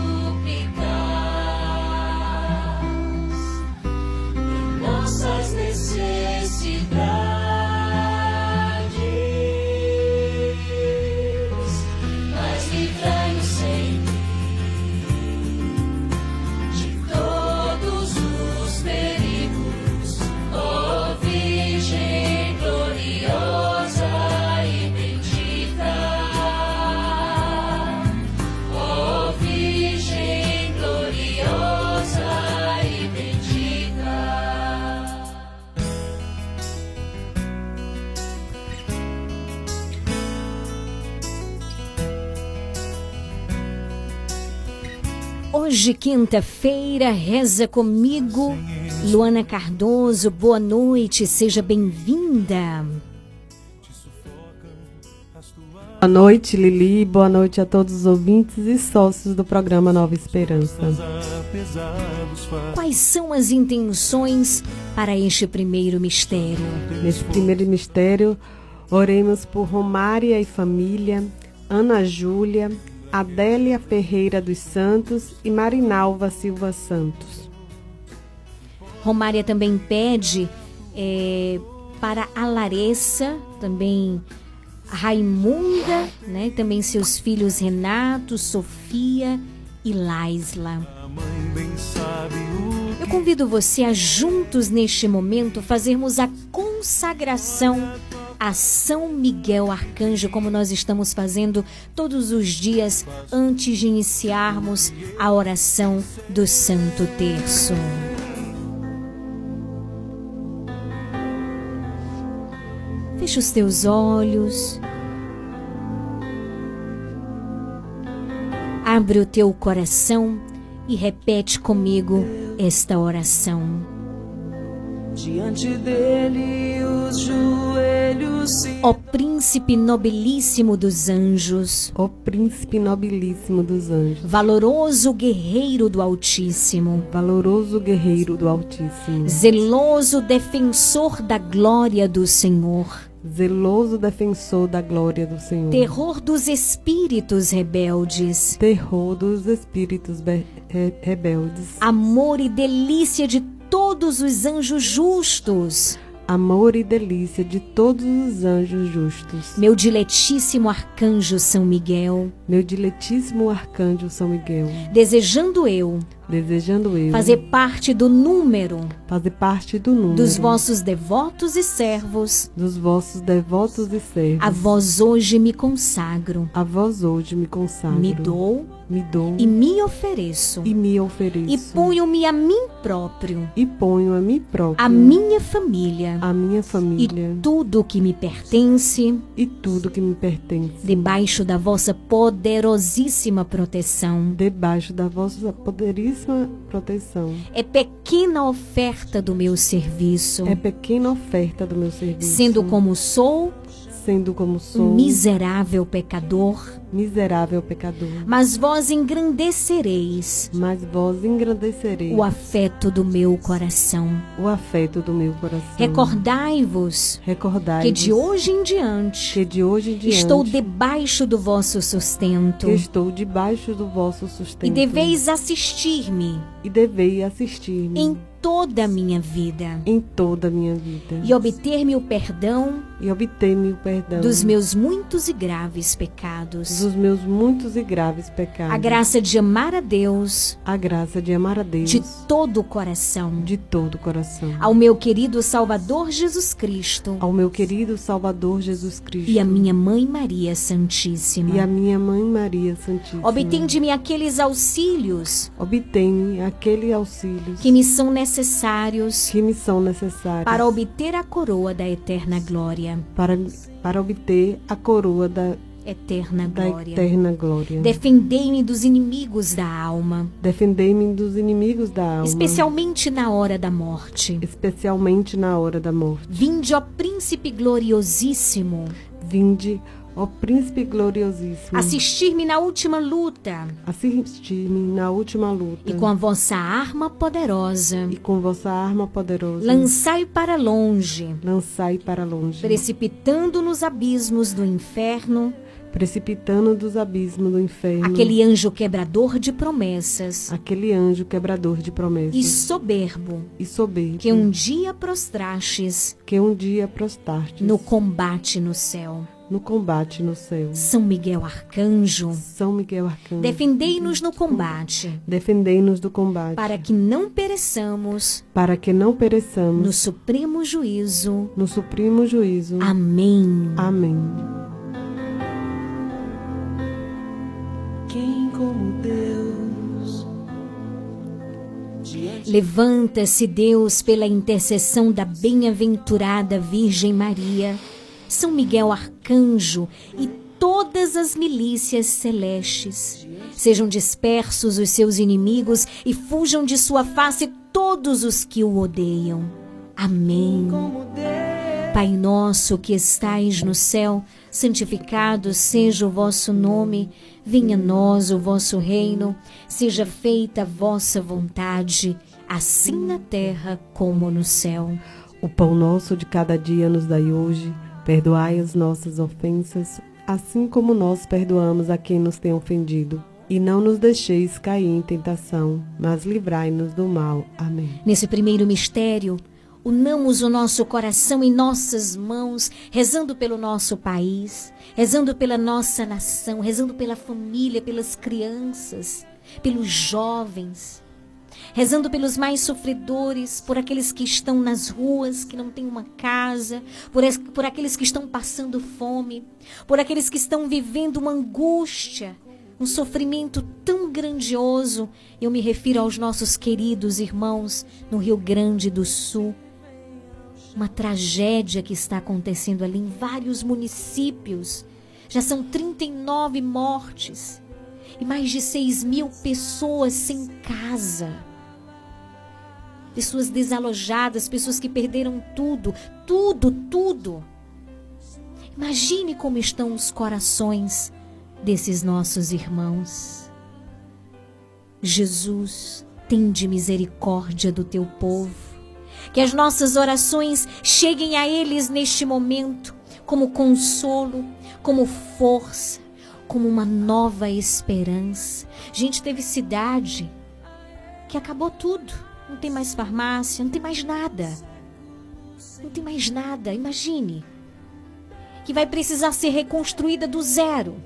Hoje, quinta-feira, reza comigo, Luana Cardoso. Boa noite, seja bem-vinda. Boa noite, Lili. Boa noite a todos os ouvintes e sócios do programa Nova Esperança. Quais são as intenções para este primeiro mistério? Neste primeiro mistério, oremos por Romária e família, Ana Júlia, Adélia Ferreira dos Santos e Marinalva Silva Santos. Romária também pede é, para a Larissa, também Raimunda, né? Também seus filhos Renato, Sofia e Laisla. Eu convido você a juntos neste momento fazermos a consagração a São Miguel Arcanjo, como nós estamos fazendo todos os dias antes de iniciarmos a oração do Santo Terço. Feche os teus olhos. Abre o teu coração e repete comigo esta oração. Diante dele os joelhos se Ó príncipe nobilíssimo dos anjos, Ó príncipe nobilíssimo dos anjos, valoroso guerreiro do Altíssimo, valoroso guerreiro do Altíssimo, zeloso defensor da glória do Senhor, zeloso defensor da glória do Senhor, terror dos espíritos rebeldes, terror dos espíritos be- re- rebeldes, amor e delícia de todos os anjos justos, amor e delícia de todos os anjos justos. meu diletíssimo arcanjo São Miguel, Meu diletíssimo arcanjo São Miguel, desejando eu desejando eu fazer parte do número fazer parte do número dos vossos devotos e servos, dos vossos devotos e servos. a vós hoje me consagro, A vós hoje me consagro. me dou me dou e me ofereço, e me ofereço. E ponho-me a mim próprio, e ponho a mim próprio, a minha família. A minha e família tudo que me pertence. E tudo que me pertence. Debaixo da vossa poderosíssima proteção. debaixo da vossa poderíssima proteção. É pequena oferta do meu serviço, É pequena oferta do meu serviço. sendo como sou sendo como sou miserável pecador, miserável pecador. mas vós engrandecereis Mas vós engrandecereis o afeto do meu coração. o afeto do meu coração. Recordai-vos Recordai que de hoje em diante que de hoje em diante estou debaixo do vosso sustento estou debaixo do vosso sustento e deveis assistir-me e deveis assistir-me em toda a minha vida em toda a minha vida e obter-me o perdão e obter-me o perdão dos meus muitos e graves pecados. dos meus muitos e graves pecados. A graça de amar a Deus a graça de amar a Deus de todo o coração. de todo o coração. Ao meu querido Salvador Jesus Cristo Ao meu querido Salvador Jesus Cristo e a minha Mãe Maria Santíssima. e a minha mãe Maria Santíssima. Obtém de mim aqueles auxílios Obtém aquele auxílio que me são necessários que me são necessários para obter a coroa da eterna glória. Para, para obter a coroa da, Eterna da glória. eterna glória. Defendei-me dos inimigos da alma, Defendei-me dos inimigos da alma, especialmente na hora da morte. especialmente na hora da morte. Vinde, ó príncipe gloriosíssimo, Vinde, ó príncipe gloriosíssimo, assistir-me na última luta. Assistir-me na última luta. E com a vossa arma poderosa. E com vossa arma poderosa. Lançai para longe, lançai para longe, precipitando nos abismos do inferno. Precipitando dos abismos do inferno. Aquele anjo quebrador de promessas. Aquele anjo quebrador de promessas. E soberbo. E soberbo. Que um dia prostrastes que um dia prostastes no combate no céu. No combate no céu. São Miguel Arcanjo, São Miguel Arcanjo, defendei-nos no combate, defendei-nos do combate, para que não pereçamos para que não pereçamos no supremo juízo. no supremo juízo. Amém. Amém. Quem como Deus? Levanta-se, Deus, pela intercessão da bem-aventurada Virgem Maria, São Miguel Arcanjo e todas as milícias celestes. Sejam dispersos os seus inimigos e fujam de sua face todos os que o odeiam. Amém. Pai nosso que estais no céu, santificado seja o vosso nome, venha a nós o vosso reino, seja feita a vossa vontade, assim na terra como no céu. O pão nosso de cada dia nos dai hoje, perdoai as nossas ofensas, assim como nós perdoamos a quem nos tem ofendido. E não nos deixeis cair em tentação, mas livrai-nos do mal. Amém. Nesse primeiro mistério, unamos o nosso coração em nossas mãos, rezando pelo nosso país, rezando pela nossa nação, rezando pela família, pelas crianças, pelos jovens, rezando pelos mais sofredores, por aqueles que estão nas ruas, que não têm uma casa, por, por aqueles que estão passando fome, por aqueles que estão vivendo uma angústia um sofrimento tão grandioso. Eu me refiro aos nossos queridos irmãos no Rio Grande do Sul. Uma tragédia que está acontecendo ali em vários municípios. Já são 39 mortes e mais de 6 mil pessoas sem casa. Pessoas desalojadas, pessoas que perderam tudo, tudo, tudo. Imagine como estão os corações desses nossos irmãos. Jesus, tem de misericórdia do teu povo. Que as nossas orações cheguem a eles neste momento como consolo, como força, como uma nova esperança. Gente, teve cidade que acabou tudo. Não tem mais farmácia, não tem mais nada. Não tem mais nada. Imagine. Que vai precisar ser reconstruída do zero.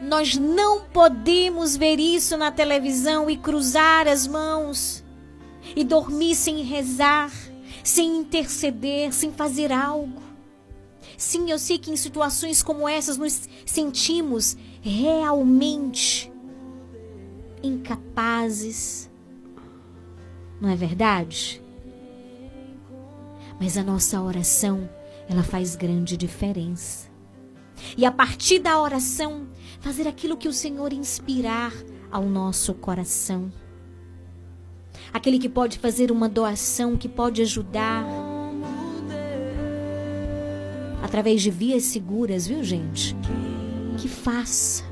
Nós não podemos ver isso na televisão e cruzar as mãos e dormir sem rezar, sem interceder, sem fazer algo. Sim, eu sei que em situações como essas nos sentimos realmente incapazes. Não é verdade? Mas a nossa oração, ela faz grande diferença. E a partir da oração, fazer aquilo que o Senhor inspirar ao nosso coração. Aquele que pode fazer uma doação, que pode ajudar. Através de vias seguras, viu, gente? Que faça.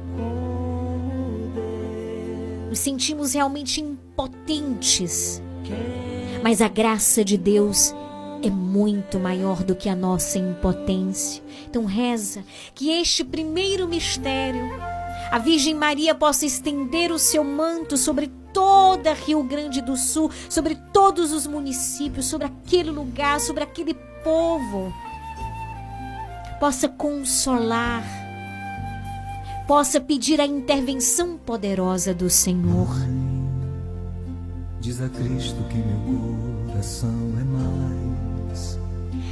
Nos sentimos realmente impotentes. Mas a graça de Deus é muito maior do que a nossa impotência. Então reza que este primeiro mistério, a Virgem Maria possa estender o seu manto sobre toda Rio Grande do Sul, sobre todos os municípios, sobre aquele lugar, sobre aquele povo. Possa consolar, possa pedir a intervenção poderosa do Senhor. Diz a Cristo que meu coração é mais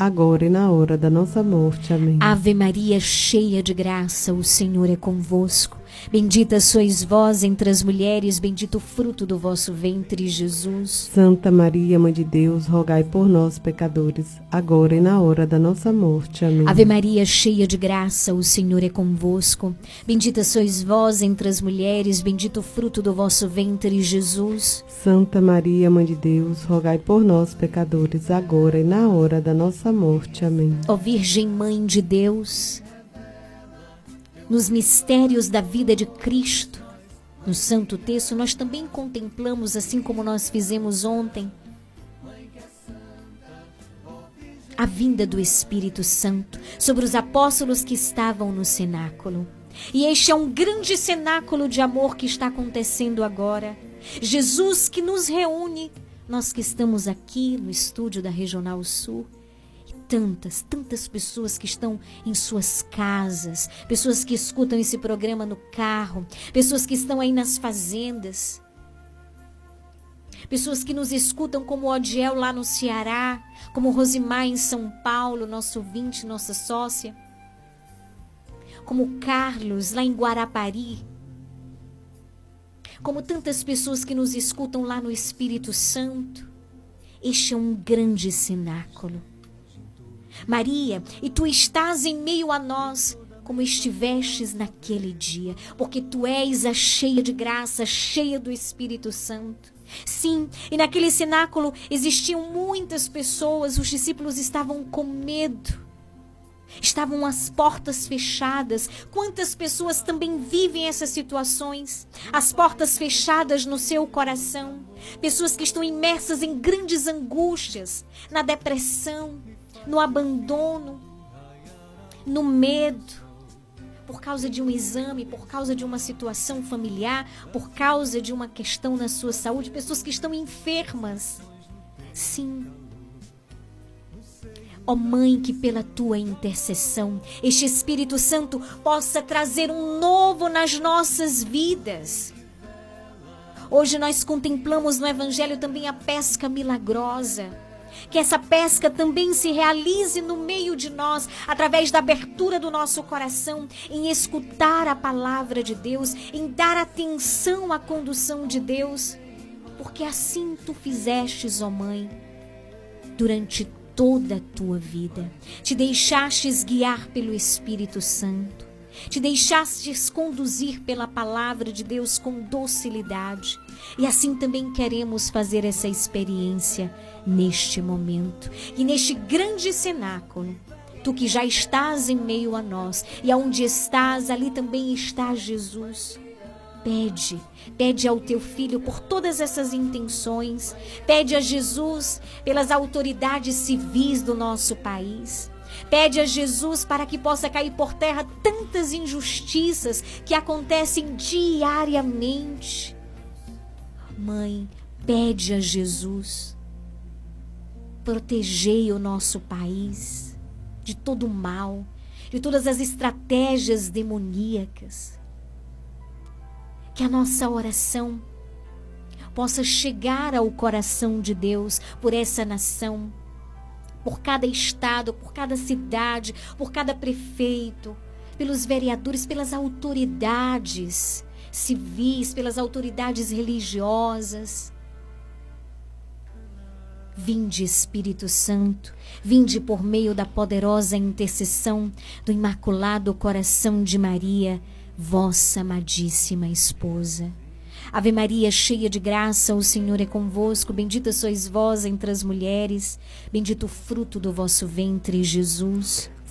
agora e na hora da nossa morte. Amém. Ave Maria, cheia de graça, o Senhor é convosco. Bendita sois vós entre as mulheres, bendito o fruto do vosso ventre, Jesus. Santa Maria, Mãe de Deus, rogai por nós, pecadores, agora e na hora da nossa morte. Amém. Ave Maria, cheia de graça, o Senhor é convosco. Bendita sois vós entre as mulheres, bendito o fruto do vosso ventre, Jesus. Santa Maria, Mãe de Deus, rogai por nós, pecadores, agora e na hora da nossa morte. Amém. Ó Virgem Mãe de Deus, nos mistérios da vida de Cristo, no Santo Texto, nós também contemplamos, assim como nós fizemos ontem, a vinda do Espírito Santo sobre os apóstolos que estavam no cenáculo. E este é um grande cenáculo de amor que está acontecendo agora. Jesus que nos reúne, nós que estamos aqui no estúdio da Regional Sul tantas, tantas pessoas que estão em suas casas, pessoas que escutam esse programa no carro, pessoas que estão aí nas fazendas, pessoas que nos escutam como Odiel lá no Ceará, como Rosimar em São Paulo, nosso ouvinte, nossa sócia. como Carlos, lá em Guarapari, como tantas pessoas que nos escutam lá no Espírito Santo. Este é um grande cenáculo. Maria, e tu estás em meio a nós, como estivestes naquele dia, porque tu és a cheia de graça, cheia do Espírito Santo. Sim, e naquele cenáculo existiam muitas pessoas, os discípulos estavam com medo. Estavam as portas fechadas. Quantas pessoas também vivem essas situações? As portas fechadas no seu coração. Pessoas que estão imersas em grandes angústias, na depressão, no abandono, no medo, por causa de um exame, por causa de uma situação familiar, por causa de uma questão na sua saúde, pessoas que estão enfermas. Sim. Ó oh Mãe, que pela tua intercessão este Espírito Santo possa trazer um novo nas nossas vidas. Hoje nós contemplamos no Evangelho também a pesca milagrosa que essa pesca também se realize no meio de nós, através da abertura do nosso coração, em escutar a palavra de Deus, em dar atenção à condução de Deus, porque assim tu fizestes, ó Mãe, durante toda a tua vida. Te deixastes guiar pelo Espírito Santo. Te deixastes conduzir pela palavra de Deus com docilidade. E assim também queremos fazer essa experiência neste momento e neste grande cenáculo. Tu que já estás em meio a nós e aonde estás, ali também está Jesus. Pede, pede ao teu filho por todas essas intenções, pede a Jesus pelas autoridades civis do nosso país. Pede a Jesus para que possa cair por terra tantas injustiças que acontecem diariamente. Mãe, pede a Jesus protegei o nosso país de todo o mal, de todas as estratégias demoníacas. Que a nossa oração possa chegar ao coração de Deus por essa nação, por cada estado, por cada cidade, por cada prefeito, pelos vereadores, pelas autoridades civis, pelas autoridades religiosas Vinde, Espírito Santo, vinde por meio da poderosa intercessão do Imaculado Coração de Maria, vossa amadíssima esposa. Ave Maria, cheia de graça, o Senhor é convosco. Bendita sois vós entre as mulheres, bendito o fruto do vosso ventre, Jesus.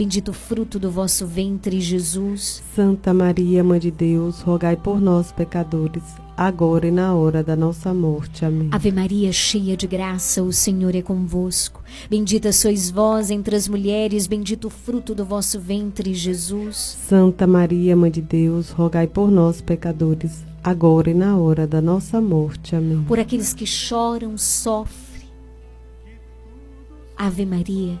bendito o fruto do vosso ventre, Jesus. Santa Maria, Mãe de Deus, rogai por nós, pecadores, agora e na hora da nossa morte. Amém. Ave Maria, cheia de graça, o Senhor é convosco. Bendita sois vós entre as mulheres, bendito o fruto do vosso ventre, Jesus. Santa Maria, Mãe de Deus, rogai por nós, pecadores, agora e na hora da nossa morte. Amém. Por aqueles que choram, sofrem. Ave Maria,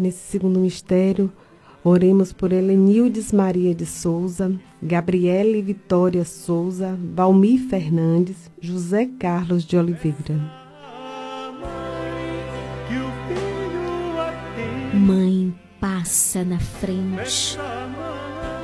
Nesse segundo mistério, oremos por Helenildes Maria de Souza, Gabriele Vitória Souza, Valmir Fernandes, José Carlos de Oliveira. Mãe, passa na frente.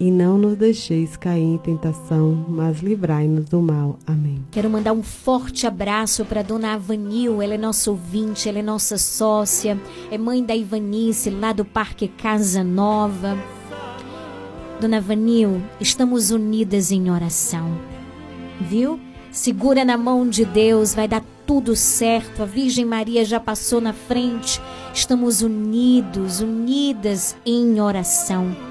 e não nos deixeis cair em tentação, mas livrai-nos do mal. Amém. Quero mandar um forte abraço para dona Avanil, ela é nossa ouvinte, ela é nossa sócia, é mãe da Ivanice, lá do Parque Casa Nova. Dona Avanil, estamos unidas em oração, viu? Segura na mão de Deus, vai dar tudo certo. A Virgem Maria já passou na frente. Estamos unidos, unidas em oração.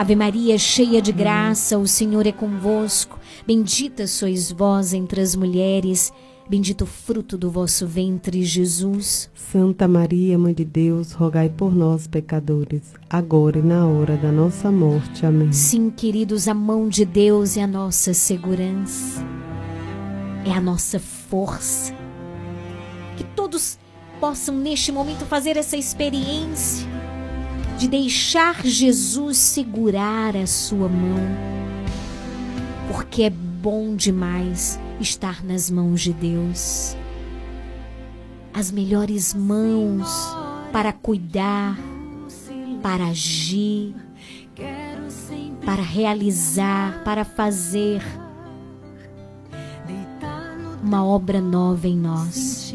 Ave Maria, cheia de graça, o Senhor é convosco. Bendita sois vós entre as mulheres, bendito o fruto do vosso ventre, Jesus. Santa Maria, Mãe de Deus, rogai por nós, pecadores, agora e na hora da nossa morte. Amém. Sim, queridos, a mão de Deus é a nossa segurança, é a nossa força. Que todos possam neste momento fazer essa experiência de deixar Jesus segurar a sua mão, porque é bom demais estar nas mãos de Deus. As melhores mãos para cuidar, para agir, para realizar, para fazer uma obra nova em nós.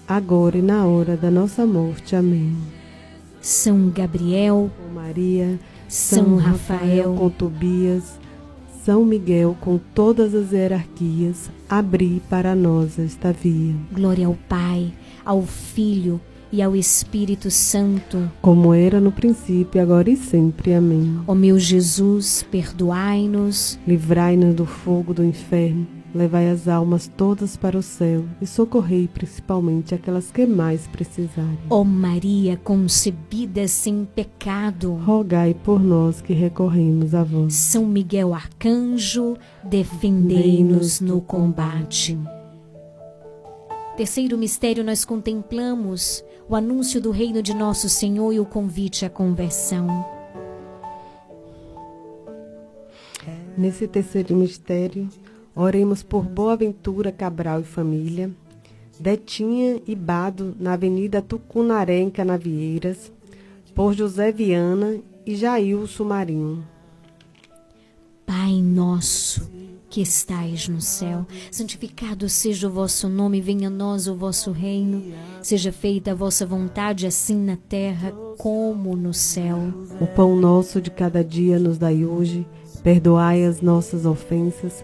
agora e na hora da nossa morte. Amém. São Gabriel, com Maria, São Rafael, com Tobias, São Miguel, com todas as hierarquias, abri para nós esta via. Glória ao Pai, ao Filho e ao Espírito Santo, como era no princípio, agora e sempre. Amém. Ó meu Jesus, perdoai-nos, livrai-nos do fogo do inferno, levai as almas todas para o céu e socorrei principalmente aquelas que mais precisarem. Ó Maria concebida sem pecado, rogai por nós que recorremos a vós. São Miguel Arcanjo, defendei-nos no combate. Terceiro mistério, nós contemplamos o anúncio do reino de nosso Senhor e o convite à conversão. Nesse terceiro mistério, oremos por Boaventura Cabral e família, Detinha e Bado na Avenida Tucunaré, em Canavieiras, por José Viana e Jailson Marinho. Pai nosso, que estais no céu, santificado seja o vosso nome, venha a nós o vosso reino, seja feita a vossa vontade, assim na terra como no céu. O pão nosso de cada dia nos dai hoje, perdoai as nossas ofensas,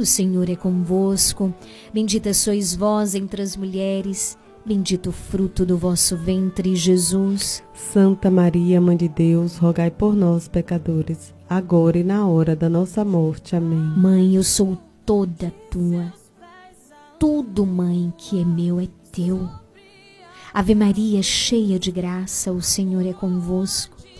o Senhor é convosco. Bendita sois vós entre as mulheres, bendito o fruto do vosso ventre, Jesus. Santa Maria, Mãe de Deus, rogai por nós, pecadores agora e na hora da nossa morte. Amém. Mãe, eu sou toda tua. Tudo, mãe, que é meu é teu. Ave Maria, cheia de graça, o Senhor é convosco.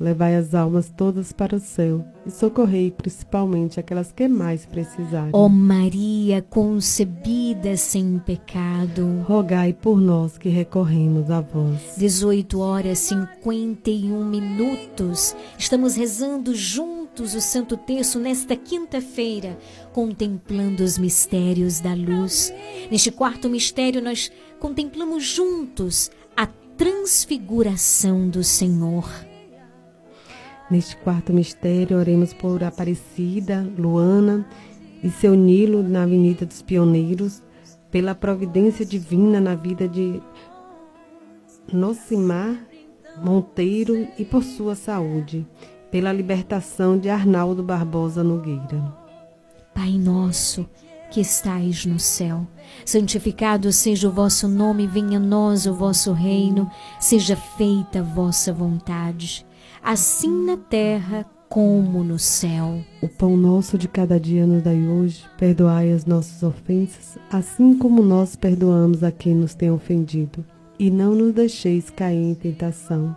levai as almas todas para o céu e socorrei principalmente aquelas que mais precisarem. Ó Maria concebida sem pecado, rogai por nós que recorremos a vós. 18 horas 51 minutos. Estamos rezando juntos o Santo Terço nesta quinta-feira, contemplando os mistérios da luz. Neste quarto mistério nós contemplamos juntos a transfiguração do Senhor. Neste quarto mistério, oremos por Aparecida, Luana e seu Nilo na Avenida dos Pioneiros, pela providência divina na vida de Nocimar Monteiro e por sua saúde, pela libertação de Arnaldo Barbosa Nogueira. Pai nosso, que estais no céu, santificado seja o vosso nome, venha a nós o vosso reino, seja feita a vossa vontade, assim na terra como no céu. O pão nosso de cada dia nos dai hoje, perdoai as nossas ofensas, assim como nós perdoamos a quem nos tem ofendido, e não nos deixeis cair em tentação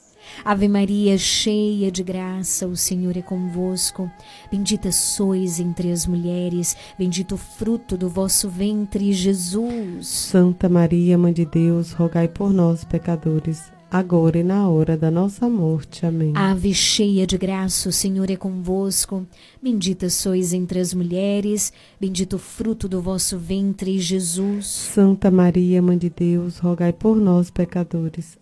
Ave Maria, cheia de graça, o Senhor é convosco. Bendita sois entre as mulheres, bendito o fruto do vosso ventre, Jesus. Santa Maria, Mãe de Deus, rogai por nós, pecadores, agora e na hora da nossa morte. Amém. Ave cheia de graça, o Senhor é convosco. Bendita sois entre as mulheres, bendito o fruto do vosso ventre, Jesus. Santa Maria, Mãe de Deus, rogai por nós, pecadores,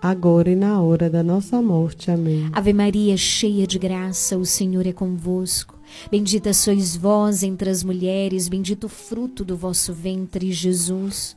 agora e na hora da nossa morte. Amém. Ave Maria, cheia de graça, o Senhor é convosco. Bendita sois vós entre as mulheres, bendito o fruto do vosso ventre, Jesus.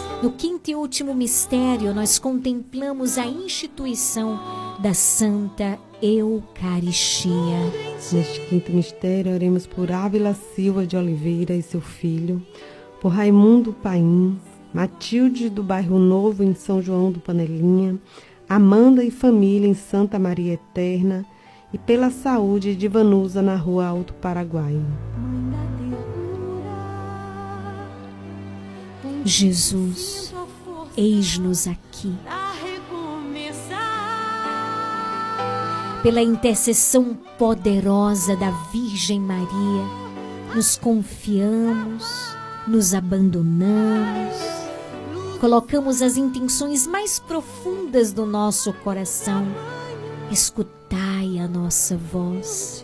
No quinto e último mistério, nós contemplamos a instituição da Santa Eucaristia. Neste quinto mistério, oremos por Ávila Silva de Oliveira e seu filho, por Raimundo Paim, Matilde do Bairro Novo em São João do Panelinha, Amanda e família em Santa Maria Eterna e pela saúde de Vanusa na Rua Alto Paraguai. Jesus, eis-nos aqui. Pela intercessão poderosa da Virgem Maria, nos confiamos, nos abandonamos, colocamos as intenções mais profundas do nosso coração. Escutai a nossa voz.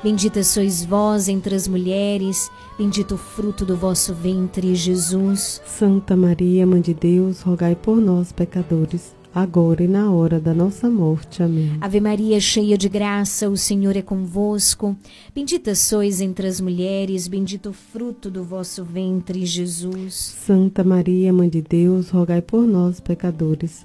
Bendita sois vós entre as mulheres, bendito o fruto do vosso ventre, Jesus. Santa Maria, Mãe de Deus, rogai por nós, pecadores, agora e na hora da nossa morte. Amém. Ave Maria, cheia de graça, o Senhor é convosco. Bendita sois entre as mulheres, bendito o fruto do vosso ventre, Jesus. Santa Maria, Mãe de Deus, rogai por nós, pecadores,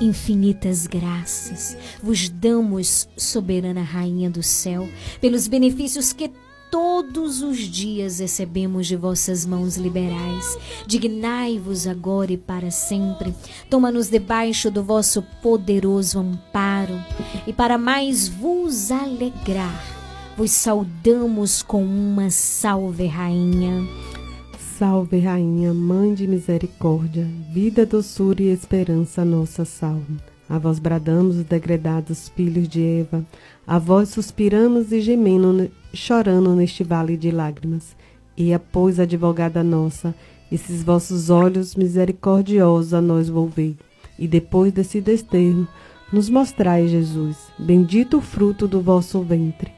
Infinitas graças vos damos, soberana Rainha do céu, pelos benefícios que todos os dias recebemos de vossas mãos liberais. Dignai-vos agora e para sempre. Toma-nos debaixo do vosso poderoso amparo e para mais vos alegrar, vos saudamos com uma salve, Rainha. Salve, Rainha, Mãe de Misericórdia, vida, doçura e esperança, nossa salve. A vós bradamos os degredados filhos de Eva, a vós suspiramos e gemendo, chorando neste vale de lágrimas. E a pois, advogada nossa, esses vossos olhos misericordiosos a nós volvei. E depois desse desterro, nos mostrai, Jesus, bendito o fruto do vosso ventre.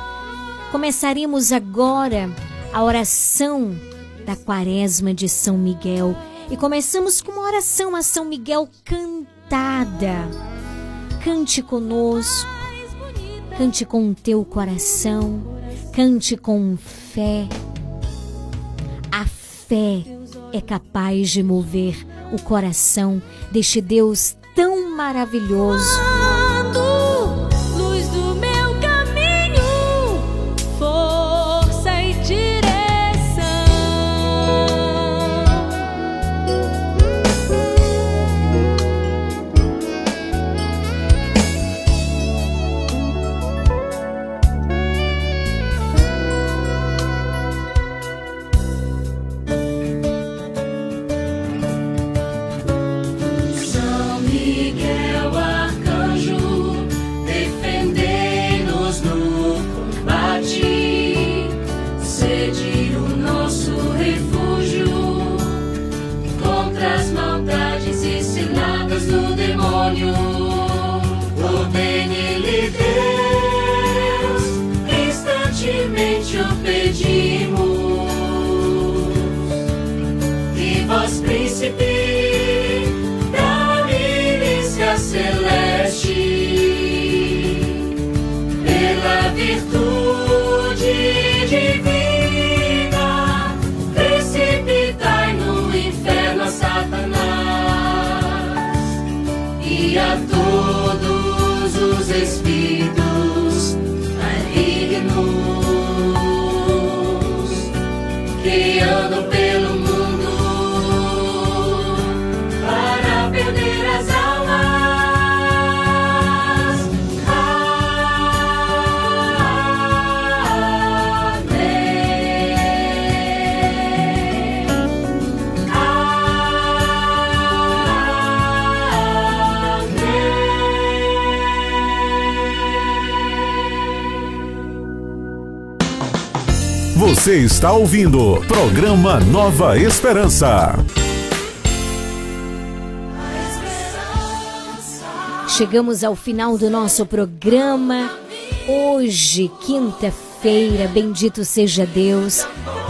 Começaremos agora a oração da quaresma de São Miguel. E começamos com uma oração a São Miguel cantada. Cante conosco, cante com o teu coração, cante com fé. A fé é capaz de mover o coração deste Deus tão maravilhoso. Todos Você está ouvindo programa Nova Esperança. Chegamos ao final do nosso programa. Hoje, quinta-feira, bendito seja Deus.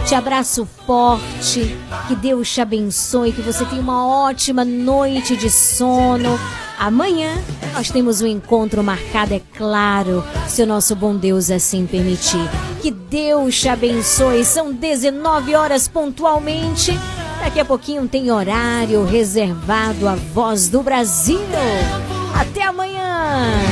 Te abraço forte. Que Deus te abençoe. Que você tenha uma ótima noite de sono. Amanhã nós temos um encontro marcado, é claro, se o nosso bom Deus assim permitir. Que Deus te abençoe. São 19 horas pontualmente. Daqui a pouquinho tem horário reservado à Voz do Brasil. Até amanhã!